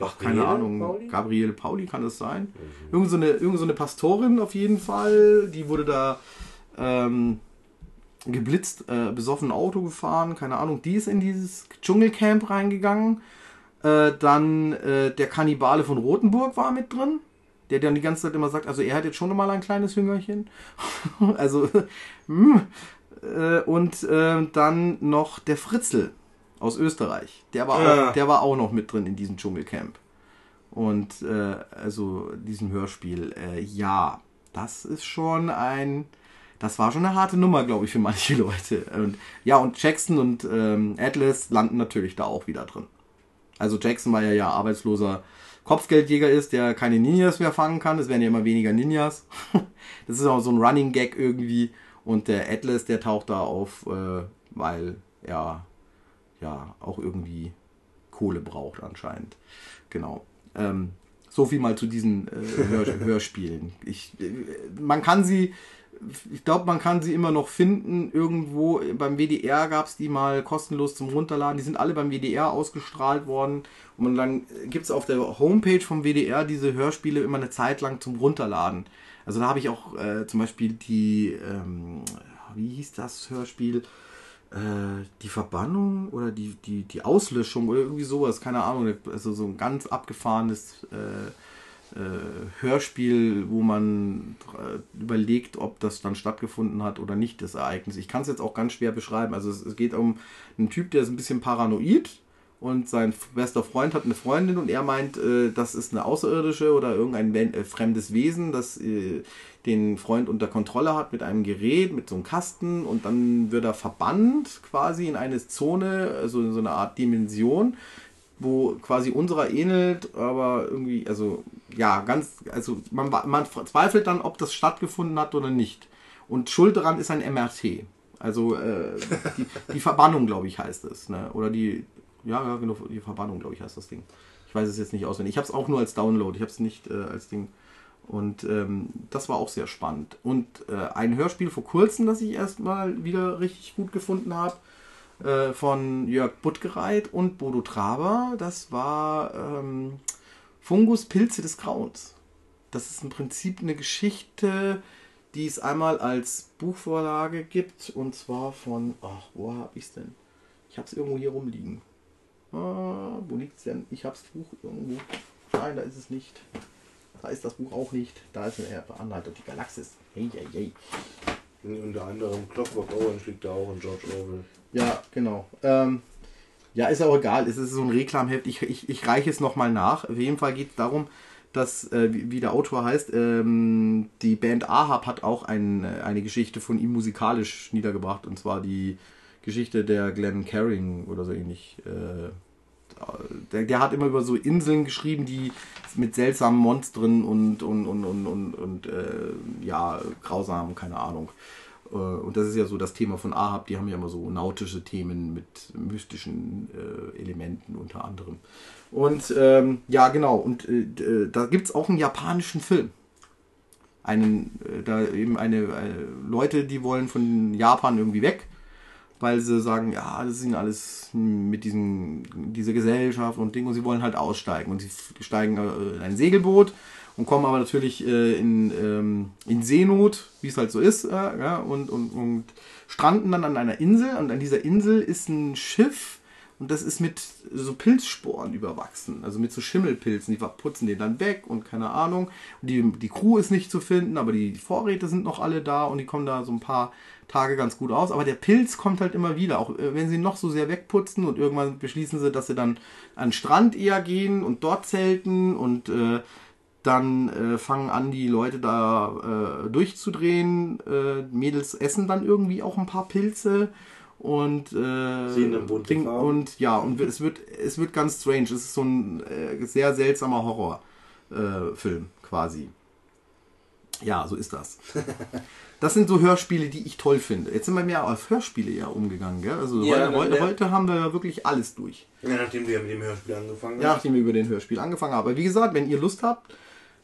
Ach, keine Ahnung. Pauli? Gabriele Pauli kann das sein? Irgend so eine, irgend so eine Pastorin auf jeden Fall. Die wurde da ähm, geblitzt, äh, besoffen Auto gefahren, keine Ahnung. Die ist in dieses Dschungelcamp reingegangen. Äh, dann äh, der Kannibale von Rothenburg war mit drin. Der dann die ganze Zeit immer sagt, also er hat jetzt schon mal ein kleines Hüngerchen. also, äh, und äh, dann noch der Fritzl aus Österreich. Der war, Ah. auch, der war auch noch mit drin in diesem Dschungelcamp. Und äh, also diesem Hörspiel, äh, ja, das ist schon ein, das war schon eine harte Nummer, glaube ich, für manche Leute. Und ja, und Jackson und ähm, Atlas landen natürlich da auch wieder drin. Also Jackson, weil er ja arbeitsloser Kopfgeldjäger ist, der keine Ninjas mehr fangen kann. Es werden ja immer weniger Ninjas. Das ist auch so ein Running Gag irgendwie. Und der Atlas, der taucht da auf, äh, weil er ja auch irgendwie Kohle braucht anscheinend. Genau. Ähm, so viel mal zu diesen äh, Hör Hörspielen. Ich, äh, man kann sie, ich glaube, man kann sie immer noch finden. Irgendwo beim WDR gab es die mal kostenlos zum Runterladen. Die sind alle beim WDR ausgestrahlt worden. Und dann gibt es auf der Homepage vom WDR diese Hörspiele immer eine Zeit lang zum Runterladen. Also da habe ich auch äh, zum Beispiel die, ähm, wie hieß das Hörspiel? Äh, die Verbannung oder die, die, die Auslöschung oder irgendwie sowas, keine Ahnung. Also so ein ganz abgefahrenes äh, äh, Hörspiel, wo man äh, überlegt, ob das dann stattgefunden hat oder nicht, das Ereignis. Ich kann es jetzt auch ganz schwer beschreiben. Also es, es geht um einen Typ, der ist ein bisschen paranoid und sein bester Freund hat eine Freundin und er meint, äh, das ist eine Außerirdische oder irgendein äh, fremdes Wesen, das äh, den Freund unter Kontrolle hat mit einem Gerät, mit so einem Kasten und dann wird er verbannt quasi in eine Zone, also in so eine Art Dimension, wo quasi unserer ähnelt, aber irgendwie, also ja, ganz, also man, man zweifelt dann, ob das stattgefunden hat oder nicht. Und schuld daran ist ein MRT. Also äh, die, die Verbannung, glaube ich, heißt es. Ne? Oder die, ja, ja, genau, die Verbannung, glaube ich, heißt das Ding. Ich weiß es jetzt nicht auswendig. Ich habe es auch nur als Download, ich habe es nicht äh, als Ding. Und ähm, das war auch sehr spannend. Und äh, ein Hörspiel vor kurzem, das ich erstmal wieder richtig gut gefunden habe, äh, von Jörg Buttgereit und Bodo Traber, das war ähm, Fungus Pilze des Grauens. Das ist im Prinzip eine Geschichte, die es einmal als Buchvorlage gibt und zwar von, ach, wo hab ich's denn? Ich hab's irgendwo hier rumliegen. Ah, wo liegt's denn? Ich hab's Buch irgendwo. Nein, da ist es nicht. Da ist das Buch auch nicht. Da ist eine Anleitung, die Galaxis. Hey, hey, hey. Unter anderem Clockwork Orange liegt da auch in George Orwell. Ja, genau. Ähm, ja, ist auch egal. Es ist so ein Reklamheft. Ich, ich, ich reiche es nochmal nach. Auf jeden Fall geht es darum, dass, äh, wie, wie der Autor heißt, ähm, die Band Ahab hat auch ein, eine Geschichte von ihm musikalisch niedergebracht. Und zwar die Geschichte der Glenn Carring oder so ähnlich. Äh, der, der hat immer über so Inseln geschrieben, die mit seltsamen Monstern und, und, und, und, und, und äh, ja, grausam, keine Ahnung. Äh, und das ist ja so das Thema von Ahab, die haben ja immer so nautische Themen mit mystischen äh, Elementen unter anderem. Und ähm, ja, genau, und äh, da gibt es auch einen japanischen Film. Einen, da eben eine Leute, die wollen von Japan irgendwie weg weil sie sagen, ja, das sind alles mit diesen, dieser Gesellschaft und Ding und sie wollen halt aussteigen. Und sie steigen äh, in ein Segelboot und kommen aber natürlich äh, in, ähm, in Seenot, wie es halt so ist, äh, ja, und, und, und stranden dann an einer Insel. Und an dieser Insel ist ein Schiff und das ist mit so Pilzsporen überwachsen, also mit so Schimmelpilzen, die putzen den dann weg und keine Ahnung. Die, die Crew ist nicht zu finden, aber die Vorräte sind noch alle da und die kommen da so ein paar Tage ganz gut aus, aber der Pilz kommt halt immer wieder, auch äh, wenn sie noch so sehr wegputzen und irgendwann beschließen sie, dass sie dann an den Strand eher gehen und dort zelten und äh, dann äh, fangen an, die Leute da äh, durchzudrehen. Äh, Mädels essen dann irgendwie auch ein paar Pilze und äh, trinken, und ja und es wird es wird ganz strange. Es ist so ein äh, sehr seltsamer Horrorfilm quasi. Ja, so ist das. das sind so Hörspiele, die ich toll finde. Jetzt sind wir mehr auf Hörspiele ja umgegangen, gell? Also ja, heute, heute, heute, haben wir wirklich alles durch. Ja, nachdem wir mit dem Hörspiel angefangen haben. Ja, nachdem wir über den Hörspiel angefangen haben. Aber wie gesagt, wenn ihr Lust habt,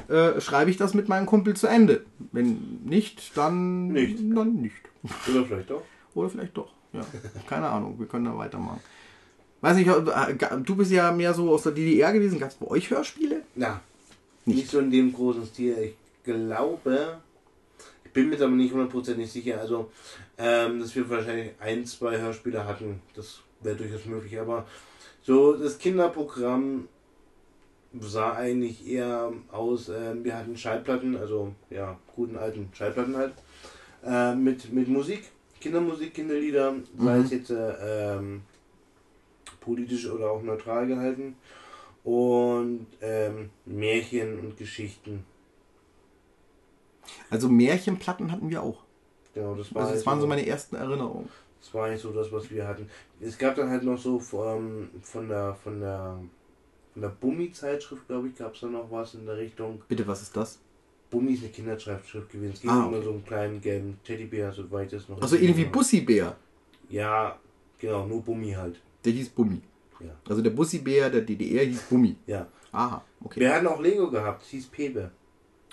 äh, schreibe ich das mit meinem Kumpel zu Ende. Wenn nicht, dann nicht. Dann nicht. Oder vielleicht doch. Oder vielleicht doch. Ja, keine Ahnung. Wir können da weitermachen. Weiß nicht, äh, du bist ja mehr so aus der DDR gewesen. Gab es bei euch Hörspiele? Ja. Nicht. nicht so in dem großen Stil. Ich glaube, ich bin mir aber nicht hundertprozentig sicher, also ähm, dass wir wahrscheinlich ein, zwei Hörspiele hatten, das wäre durchaus möglich, aber so das Kinderprogramm sah eigentlich eher aus, äh, wir hatten Schallplatten, also ja, guten alten Schallplatten halt, äh, mit, mit Musik, Kindermusik, Kinderlieder, sei mhm. es jetzt äh, ähm, politisch oder auch neutral gehalten und ähm, Märchen und Geschichten also Märchenplatten hatten wir auch. Genau, das, war also das waren so meine ersten Erinnerungen. Das war nicht so das, was wir hatten. Es gab dann halt noch so von, von der von der von der Bummi-Zeitschrift, glaube ich, gab es da noch was in der Richtung. Bitte, was ist das? Bummi ist eine Kinderzeitschrift gewesen. Es ging ah, okay. um so einen kleinen gelben Teddybär, soweit es noch. Also irgendwie Bussi-Bär. Ja, genau, nur Bummi halt. Der hieß Bummi. Ja. Also der Bussi-Bär der DDR hieß Bummi. Ja. Aha, okay. Wir hatten auch Lego gehabt, hieß Pepe.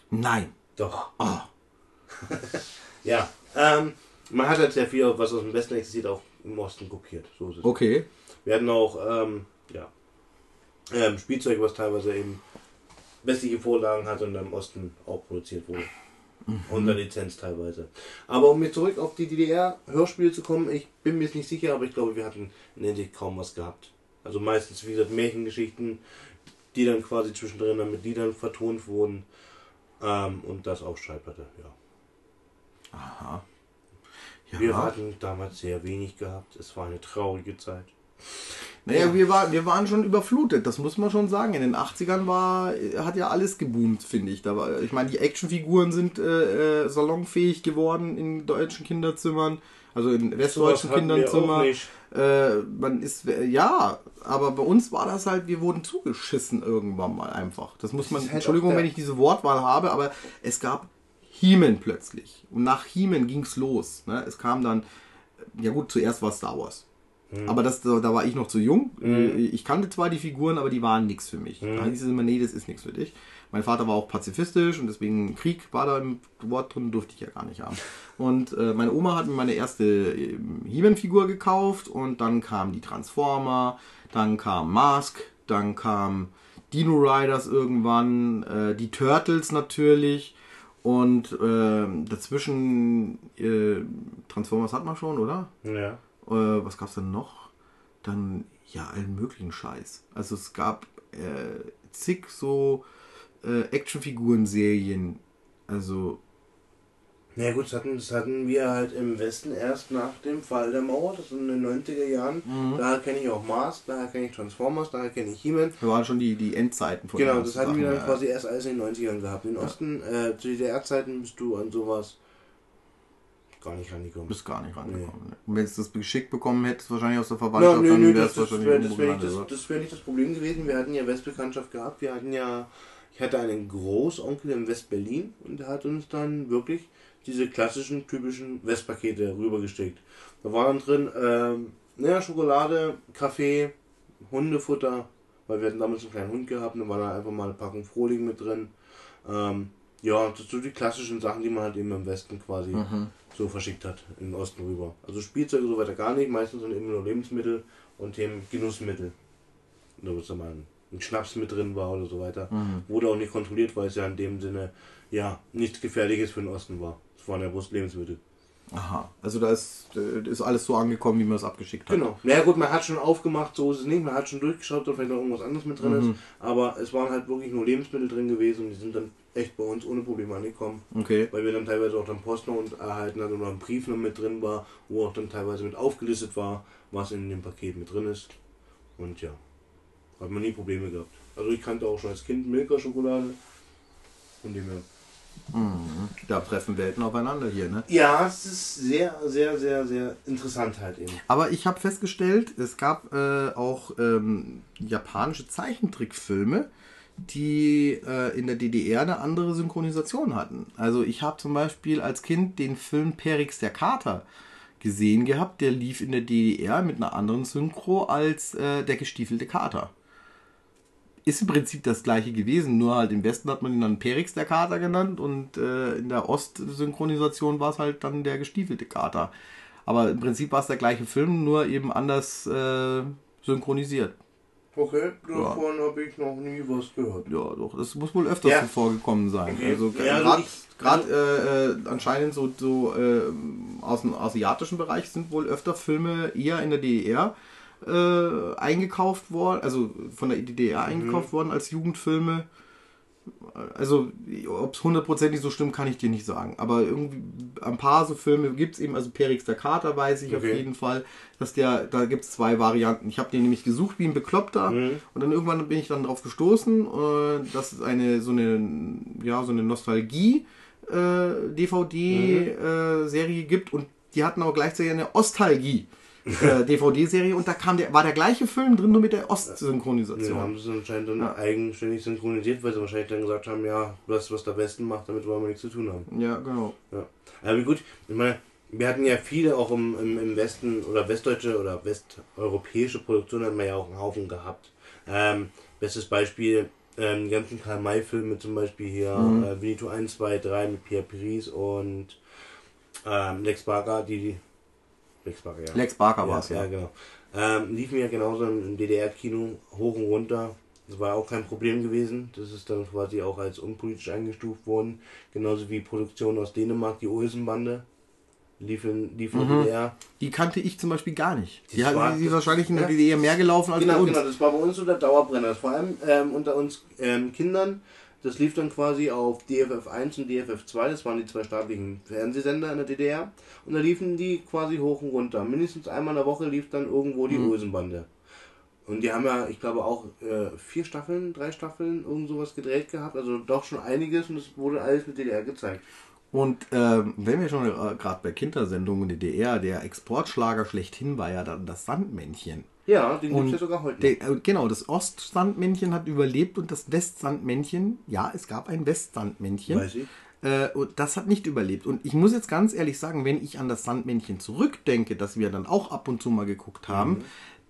Nein. Doch. Oh. ja. Ähm, man hat halt sehr viel, was aus dem Westen existiert, auch im Osten kopiert. So ist es. Okay. Wir hatten auch ähm, ja, ähm, Spielzeug, was teilweise eben westliche Vorlagen hat und im Osten auch produziert wurde. Mhm. Unter Lizenz teilweise. Aber um mir zurück auf die DDR-Hörspiele zu kommen, ich bin mir jetzt nicht sicher, aber ich glaube, wir hatten in der kaum was gehabt. Also meistens, wie gesagt, Märchengeschichten, die dann quasi zwischendrin dann mit Liedern vertont wurden. Ähm, und das auf Schallplatte, ja. Aha. Ja. Wir hatten damals sehr wenig gehabt. Es war eine traurige Zeit. Naja, ja. wir, war, wir waren schon überflutet, das muss man schon sagen. In den 80ern war, hat ja alles geboomt, finde ich. Da war, ich meine, die Actionfiguren sind äh, äh salonfähig geworden in deutschen Kinderzimmern, also in westdeutschen so Kinderzimmern. Äh, man ist, ja, aber bei uns war das halt, wir wurden zugeschissen irgendwann mal einfach. Das muss man, das halt Entschuldigung, wenn ich diese Wortwahl habe, aber es gab Hiemen plötzlich. Und nach Hiemen ging es los. Ne? Es kam dann, ja gut, zuerst war Star Wars. Mhm. Aber das, da war ich noch zu jung. Mhm. Ich kannte zwar die Figuren, aber die waren nichts für mich. Mhm. Da hieß es immer, nee, das ist nichts für dich. Mein Vater war auch pazifistisch und deswegen Krieg war da im Wort drin, durfte ich ja gar nicht haben. Und äh, meine Oma hat mir meine erste äh, He-Man-Figur gekauft und dann kamen die Transformer, dann kam Mask, dann kam Dino Riders irgendwann, äh, die Turtles natürlich und äh, dazwischen äh, Transformers hat man schon, oder? Ja. Äh, was gab's denn noch? Dann ja allen möglichen Scheiß. Also es gab zig so äh, Actionfiguren-Serien. Also, Na ja, gut, das hatten, das hatten wir halt im Westen erst nach dem Fall der Mauer, das in den 90er Jahren. Daher kenne ich auch Mars, daher kenne ich Transformers, daher kenne ich He-Man. das waren schon die, die Endzeiten von Genau, das hatten wir dann Sachen, ja. quasi erst alles in den 90ern gehabt. In den Osten, äh, zu DDR-Zeiten bist du an sowas gar nicht rangekommen. Bist gar nicht rangekommen. ne? Und wenn es das geschickt bekommen hättest, wahrscheinlich aus der Verwandtschaft, Ja, nö, dann nö, wäre das, es wahrscheinlich wäre das irgendwo wär nicht, das, wär nicht das Problem gewesen. Wir hatten ja Westbekanntschaft gehabt. Wir hatten ja, ich hatte einen Großonkel in West-Berlin und der hat uns dann wirklich diese klassischen, typischen Westpakete rübergesteckt. Da war dann drin, ähm, naja, Schokolade, Kaffee, Hundefutter, weil wir hatten damals einen kleinen Hund gehabt und da war da einfach mal eine Packung Frohling mit drin. Ähm, ja, das so die klassischen Sachen, die man halt eben im Westen quasi Mhm. so verschickt hat, in den Osten rüber. Also Spielzeug und so weiter gar nicht, meistens sind eben nur Lebensmittel und Themen Genussmittel. Da dann mal ein, ein Schnaps mit drin war oder so weiter. Mhm. Wurde auch nicht kontrolliert, weil es ja in dem Sinne ja nichts Gefährliches für den Osten war. Es waren ja bloß Lebensmittel. Aha, also da ist, äh, ist alles so angekommen, wie man es abgeschickt hat. Genau. Naja gut, man hat schon aufgemacht, so ist es nicht. Man hat schon durchgeschaut, ob vielleicht noch irgendwas anderes mit drin Mhm. ist. Aber es waren halt wirklich nur Lebensmittel drin gewesen und die sind dann echt bei uns ohne Probleme angekommen. Okay. Weil wir dann teilweise auch dann Post noch und erhalten hatten oder ein Brief noch mit drin war, wo auch dann teilweise mit aufgelistet war, was in dem Paket mit drin ist. Und ja, hat man nie Probleme gehabt. Also ich kannte auch schon als Kind Milka-Schokolade. Von dem her. Mhm. Da treffen Welten aufeinander hier, ne? Ja, es ist sehr, sehr, sehr, sehr interessant halt eben. Aber ich habe festgestellt, es gab äh, auch ähm, japanische Zeichentrickfilme, die äh, in der DDR eine andere Synchronisation hatten. Also ich habe zum Beispiel als Kind den Film Perix der Kater gesehen gehabt, der lief in der DDR mit einer anderen Synchro als äh, der gestiefelte Kater. Ist im Prinzip das gleiche gewesen, nur halt im Westen hat man ihn dann Perix der Kater genannt und äh, in der Ostsynchronisation war es halt dann der gestiefelte Kater. Aber im Prinzip war es der gleiche Film, nur eben anders äh, synchronisiert. Okay, davon habe ich noch nie was gehört. Ja, doch, das muss wohl öfters Ja. so vorgekommen sein. Okay. Also Ja, also gerade gerade äh, äh, anscheinend so, so äh, aus dem asiatischen Bereich sind wohl öfter Filme eher in der DDR äh, eingekauft worden, also von der DDR Mhm. eingekauft worden als Jugendfilme. Also, ob es hundertprozentig so stimmt, kann ich dir nicht sagen. Aber irgendwie ein paar so Filme gibt es eben, also Perix der Kater weiß ich auf Okay. jeden Fall, dass der, da gibt es zwei Varianten. Ich habe den nämlich gesucht wie ein Bekloppter Mhm. und dann irgendwann bin ich dann drauf gestoßen, äh, dass es eine so eine, ja, so eine Nostalgie äh, DVD-Serie gibt und die hatten aber gleichzeitig eine Ostalgie. Äh, DVD-Serie und da kam der, war der gleiche Film drin, nur mit der Ja, Ostsynchronisation. haben sie es anscheinend dann Ja. eigenständig synchronisiert, weil sie wahrscheinlich dann gesagt haben, ja, das, was der Westen macht, damit wollen wir nichts zu tun haben. Ja, genau. Ja. Aber gut, ich meine, wir hatten ja viele auch im, im, im Westen oder westdeutsche oder westeuropäische Produktionen hatten wir ja auch einen Haufen gehabt. Ähm, bestes Beispiel, ähm, die ganzen Karl-May-Filme zum Beispiel hier, Mhm. äh, Winnetou 1, 2, 3 mit Pierre Piris und ähm, Lex Barker, die, die Lex Barker, ja. Lex Barker war es, ja. ja. genau. Ähm, liefen ja genauso im DDR-Kino hoch und runter. Das war auch kein Problem gewesen. Das ist dann quasi auch als unpolitisch eingestuft worden. Genauso wie Produktion aus Dänemark, die Olsenbande. Lief in, lief in Mhm. DDR. Die kannte ich zum Beispiel gar nicht. Die, Das hat, die ist wahrscheinlich in der ja. DDR mehr gelaufen als bei Genau, uns. genau, das war bei uns so der Dauerbrenner. Vor allem ähm, unter uns ähm, Kindern. Das lief dann quasi auf DFF 1 und DFF 2, das waren die zwei staatlichen Fernsehsender in der DDR. Und da liefen die quasi hoch und runter. Mindestens einmal in der Woche lief dann irgendwo die Mhm. Olsenbande. Und die haben ja, ich glaube, auch äh, vier Staffeln, drei Staffeln, irgend sowas gedreht gehabt. Also doch schon einiges und es wurde alles mit DDR gezeigt. Und ähm, wenn wir schon äh, gerade bei Kindersendungen in der DDR, der Exportschlager schlechthin war ja dann das Sandmännchen. Ja, den gibt es ja sogar heute. noch. Der, äh, genau, das Ostsandmännchen hat überlebt und das Westsandmännchen, ja, es gab ein Westsandmännchen. Weiß ich. Äh, und das hat nicht überlebt. Und ich muss jetzt ganz ehrlich sagen, wenn ich an das Sandmännchen zurückdenke, das wir dann auch ab und zu mal geguckt haben, Mhm.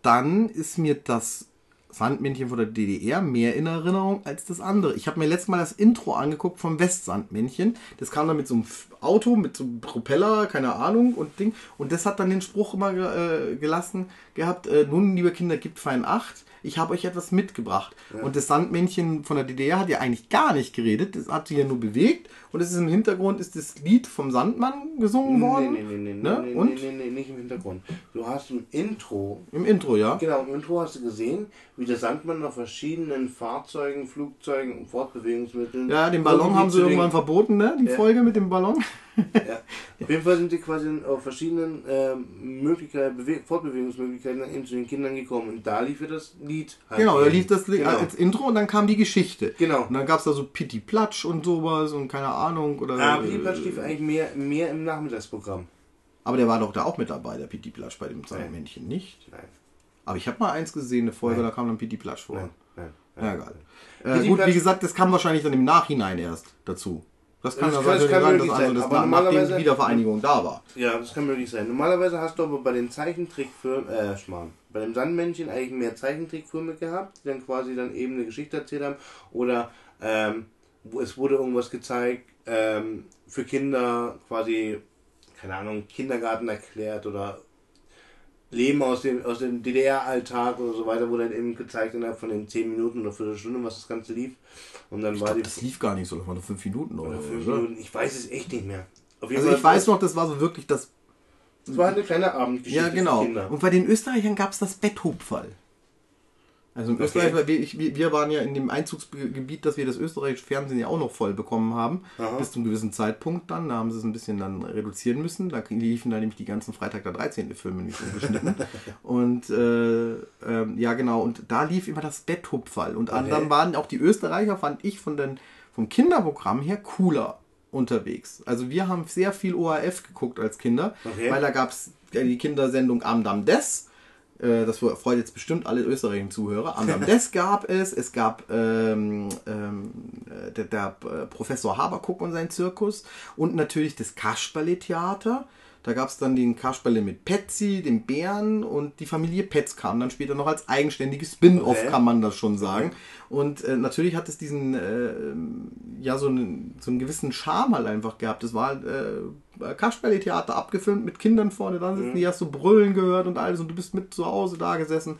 dann ist mir das Sandmännchen von der DDR mehr in Erinnerung als das andere. Ich habe mir letztes Mal das Intro angeguckt vom Westsandmännchen. Das kam dann mit so einem Auto, mit so einem Propeller, keine Ahnung und Ding. Und das hat dann den Spruch immer äh, gelassen gehabt, äh, nun, liebe Kinder, gibt fein Acht. Ich habe euch etwas mitgebracht. Und das Sandmännchen von der DDR hat ja eigentlich gar nicht geredet. Das hat sich ja nur bewegt. Und es ist im Hintergrund ist das Lied vom Sandmann gesungen worden. Nee, nee, nee, nee, Ne? nee, Und? nee, nee, nicht im Hintergrund. Du hast ein Intro Im Intro, ja. Genau, im Intro hast du gesehen, wie der Sandmann auf verschiedenen Fahrzeugen, Flugzeugen und Fortbewegungsmitteln. Ja, den Ballon haben sie irgendwann verboten, ne? Die Ja. Folge mit dem Ballon. Ja. Auf jeden Fall sind sie quasi auf verschiedenen ähm, Möglichkeiten, Bewe Fortbewegungsmöglichkeiten eben zu den Kindern gekommen. Und da lief ja das Lied. halt Genau, da lief das Lied Genau. als Intro und dann kam die Geschichte. Genau. Und dann gab es da so Pitti Platsch und sowas und keine Ahnung. Oder, Aber die Platsch lief eigentlich mehr, mehr im Nachmittagsprogramm. Aber der war doch da auch mit dabei, der Pitti Platsch bei dem Sandmännchen nicht. Nein, Aber ich habe mal eins gesehen, eine Folge, Nein. da kam dann Pitti Platsch vor. nein, nein. Ja, egal. Äh, Pitti gut, wie gesagt, das kam wahrscheinlich dann im Nachhinein erst dazu. Das kann Das ja kann- das kann sein, dass möglich sein, das nach, nachdem die normalerweise- Wiedervereinigung da war. Ja, das kann möglich sein. Normalerweise hast du aber bei den Zeichentrickfilmen, äh, Schmarrn, bei dem Sandmännchen eigentlich mehr Zeichentrickfilme gehabt, die dann quasi dann eben eine Geschichte erzählt haben. Oder ähm, es wurde irgendwas gezeigt ähm, für Kinder, quasi, keine Ahnung, Kindergarten erklärt oder Leben aus dem, aus dem DDR-Alltag oder so weiter, wurde dann eben gezeigt innerhalb von den 10 Minuten oder Viertelstunde, was das Ganze lief. Und dann Ich war glaube, die das lief gar nicht so, das waren nur fünf Minuten oder, oder so. fünf oder? Minuten, ich weiß es echt nicht mehr. Also Fall ich weiß noch, das war so wirklich das. Es war eine kleine Abendgeschichte Ja, genau. Und bei den Österreichern gab es das Betthupferl. Also in Okay. Österreich, weil wir, ich, wir waren ja in dem Einzugsgebiet, dass wir das österreichische Fernsehen ja auch noch voll bekommen haben, Aha. bis zu einem gewissen Zeitpunkt dann. Da haben sie es ein bisschen dann reduzieren müssen. Da liefen dann nämlich die ganzen Freitag der 13. Filme nicht umgeschnitten. und äh, ähm, ja, genau. Und da lief immer das Betthupferl. Und Okay. dann waren auch die Österreicher, fand ich, von den, vom Kinderprogramm her cooler unterwegs. Also wir haben sehr viel ORF geguckt als Kinder, Okay. weil da gab es die Kindersendung Amdam Des. Äh, Das freut jetzt bestimmt alle österreichischen Zuhörer. Amdam Des gab es. Es gab ähm, ähm, äh, der, der äh, Professor Haberkuck und sein Zirkus. Und natürlich das Kasperle-Theater. Da gab es dann den Kasperle mit Petsy, dem Bären und die Familie Petz kam dann später noch als eigenständiges Spin-off, Okay. kann man das schon sagen. Und äh, natürlich hat es diesen, äh, ja, so einen, so einen gewissen Charme halt einfach gehabt. Es war äh, Kasperle-Theater abgefilmt mit Kindern vorne dran sitzen, die hast so brüllen gehört und alles und du bist mit zu Hause da gesessen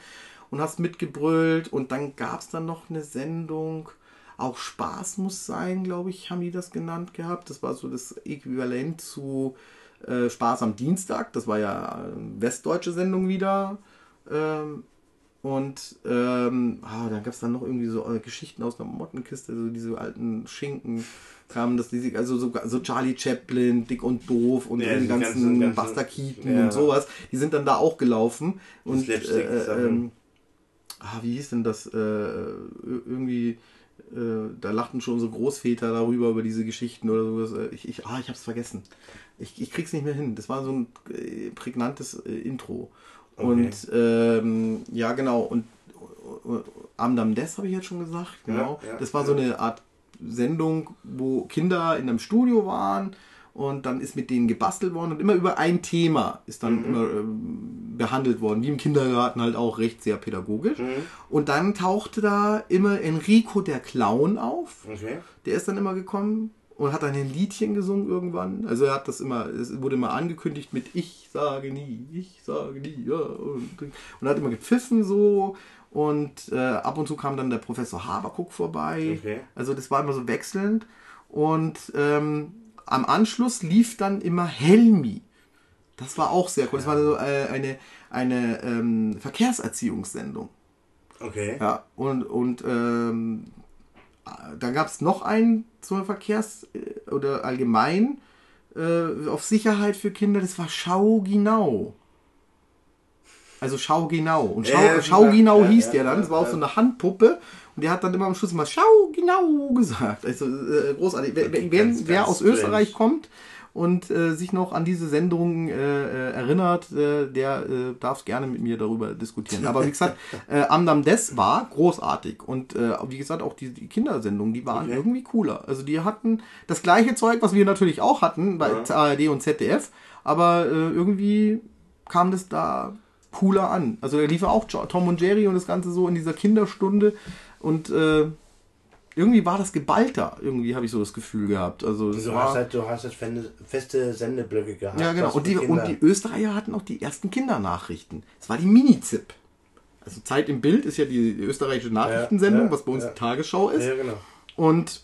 und hast mitgebrüllt und dann gab es dann noch eine Sendung, auch Spaß muss sein, glaube ich, haben die das genannt gehabt. Das war so das Äquivalent zu äh, Spaß am Dienstag. Das war ja eine westdeutsche Sendung wieder. Ähm, und ähm, ah, dann gab es dann noch irgendwie so äh, Geschichten aus einer Mottenkiste, so diese alten Schinken kamen, dass die, also so, so Charlie Chaplin, Dick und Doof und Ja, die ganzen, ganzen- Buster Keaton ja. und sowas, die sind dann da auch gelaufen. Und äh, Slapstick-Sachen. ähm, ah, wie hieß denn das? Äh, irgendwie, äh, da lachten schon so Großväter darüber, über diese Geschichten oder sowas. Äh, Ich, ich, ah, ich hab's vergessen. Ich, ich krieg's nicht mehr hin. Das war so ein äh, prägnantes äh, Intro. Okay. Und ähm, ja, genau. Und äh, Amdam Des habe ich jetzt schon gesagt. Genau. Ja, ja, das war so eine Art Sendung, wo Kinder in einem Studio waren und dann ist mit denen gebastelt worden und immer über ein Thema ist dann Mhm. immer ähm, behandelt worden, wie im Kindergarten halt auch recht sehr pädagogisch. Mhm. Und dann tauchte da immer Enrico der Clown auf. Okay. Der ist dann immer gekommen und hat dann ein Liedchen gesungen irgendwann. Also er hat das immer, es wurde immer angekündigt mit Ich sage nie, ich sage nie, ja. Und, und hat immer gepfiffen so. Und äh, ab und zu kam dann der Professor Haberkuck vorbei. Okay. Also das war immer so wechselnd. Und ähm, am Anschluss lief dann immer Helmi. Das war auch sehr cool. Das war so äh, eine, eine ähm, Verkehrserziehungssendung. Okay. Ja, und, und ähm, da gab es noch einen so Verkehrs- äh, oder allgemein äh, auf Sicherheit für Kinder, das war Schau genau. Also Schau genau. Und Schau, Ja, ja, Schau ja, genau hieß ja, der dann. Das war auch so eine Handpuppe. Und der hat dann immer am Schluss mal Schau genau gesagt. Also äh, großartig. Wer, wer, wer, aus. Österreich kommt und äh, sich noch an diese Sendung äh, äh, erinnert, äh, der äh, darf gerne mit mir darüber diskutieren. Aber wie gesagt, äh, Amdam Des war großartig. Und wie gesagt, auch die, die Kindersendungen, die waren Okay. irgendwie cooler. Also die hatten das gleiche Zeug, was wir natürlich auch hatten bei Ja. ARD und ZDF. Aber irgendwie kam das da cooler an. Also da lief auch Tom und Jerry und das Ganze so in dieser Kinderstunde. Und äh, irgendwie war das geballter. Irgendwie habe ich so das Gefühl gehabt. Also Du war, hast halt, du hast halt feste- Sendeblöcke gehabt. ja, genau. Und die, und die Österreicher hatten auch die ersten Kindernachrichten. Es war die Mini-Zip. Also Zeit im Bild ist ja die österreichische Nachrichtensendung, ja, was bei uns ja. die Tagesschau ist. Ja, genau. Und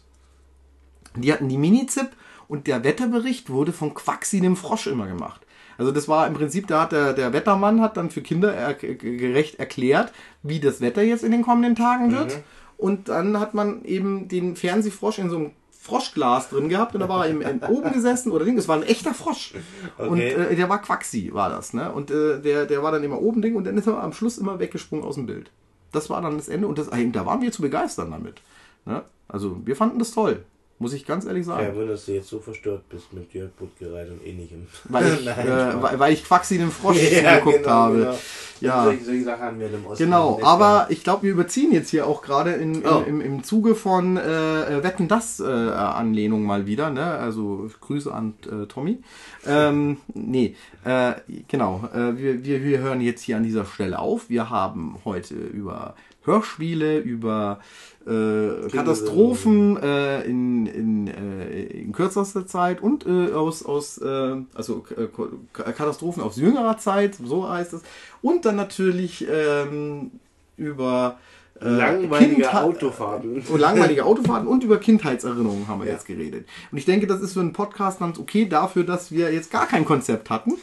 die hatten die Mini-Zip und der Wetterbericht wurde von Quaxi dem Frosch immer gemacht. Also das war im Prinzip, da hat der, der Wettermann hat dann für Kinder er, gerecht erklärt, wie das Wetter jetzt in den kommenden Tagen wird. Und dann hat man eben den Fernsehfrosch in so einem Froschglas drin gehabt und da war er eben oben gesessen oder Ding, es war ein echter Frosch. Und Okay. äh, der war Quaxi, war das, ne? Und äh, der, der war dann immer oben Ding und dann ist er am Schluss immer weggesprungen aus dem Bild. Das war dann das Ende und das, da waren wir zu begeistern damit. Ne? Also wir fanden das toll, muss ich ganz ehrlich sagen. Kein Wunder, dass du jetzt so verstört bist mit Jörg Buttgereit und ähnlichem. Weil ich, Nein, äh, weil, weil ich Quaxi den Frosch Ja, geguckt genau, habe. genau. Ja. Solche, solche Sachen haben wir im Osten. Genau, aber ich glaube, wir überziehen jetzt hier auch gerade in, Oh. im, im Zuge von äh, Wetten das äh, Anlehnung mal wieder, ne? Also Grüße an äh, Tommy. Ähm, nee, äh, genau. Äh, wir, wir, wir hören jetzt hier an dieser Stelle auf. Wir haben heute über Hörspiele, über äh, Katastrophen äh, in, in, äh, in kürzester Zeit und äh, aus, aus äh, also äh, Katastrophen aus jüngerer Zeit, so heißt es. Und dann natürlich ähm, über äh, Langweilige Kindheit- Autofahrten. und langweilige Autofahrten und über Kindheitserinnerungen haben wir Ja. jetzt geredet. Und ich denke, das ist für einen Podcast ganz okay dafür, dass wir jetzt gar kein Konzept hatten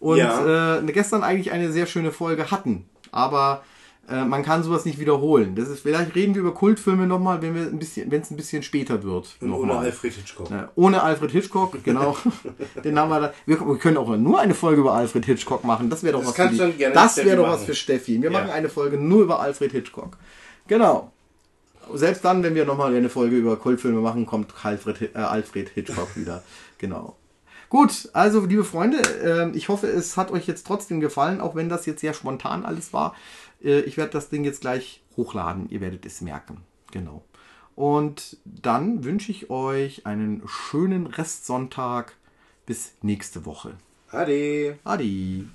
und Ja. äh, gestern eigentlich eine sehr schöne Folge hatten. Aber äh, man kann sowas nicht wiederholen. Das ist, vielleicht reden wir über Kultfilme nochmal, wenn wir ein bisschen, wenn es ein bisschen später wird. Ohne. Alfred Hitchcock. Ja, ohne Alfred Hitchcock, genau. Den haben wir da. Wir, wir können auch nur eine Folge über Alfred Hitchcock machen. Das wäre doch Das was für die, Das Steffi wäre doch was für Steffi. Wir Ja. machen eine Folge nur über Alfred Hitchcock. Genau. Selbst dann, wenn wir nochmal eine Folge über Kultfilme machen, kommt Alfred, äh, Alfred Hitchcock wieder. Genau. Gut, also liebe Freunde, äh, ich hoffe, es hat euch jetzt trotzdem gefallen, auch wenn das jetzt sehr spontan alles war. Äh, ich werde das Ding jetzt gleich hochladen, ihr werdet es merken. Genau. Und dann wünsche ich euch einen schönen Restsonntag. Bis nächste Woche. Ade. Adi.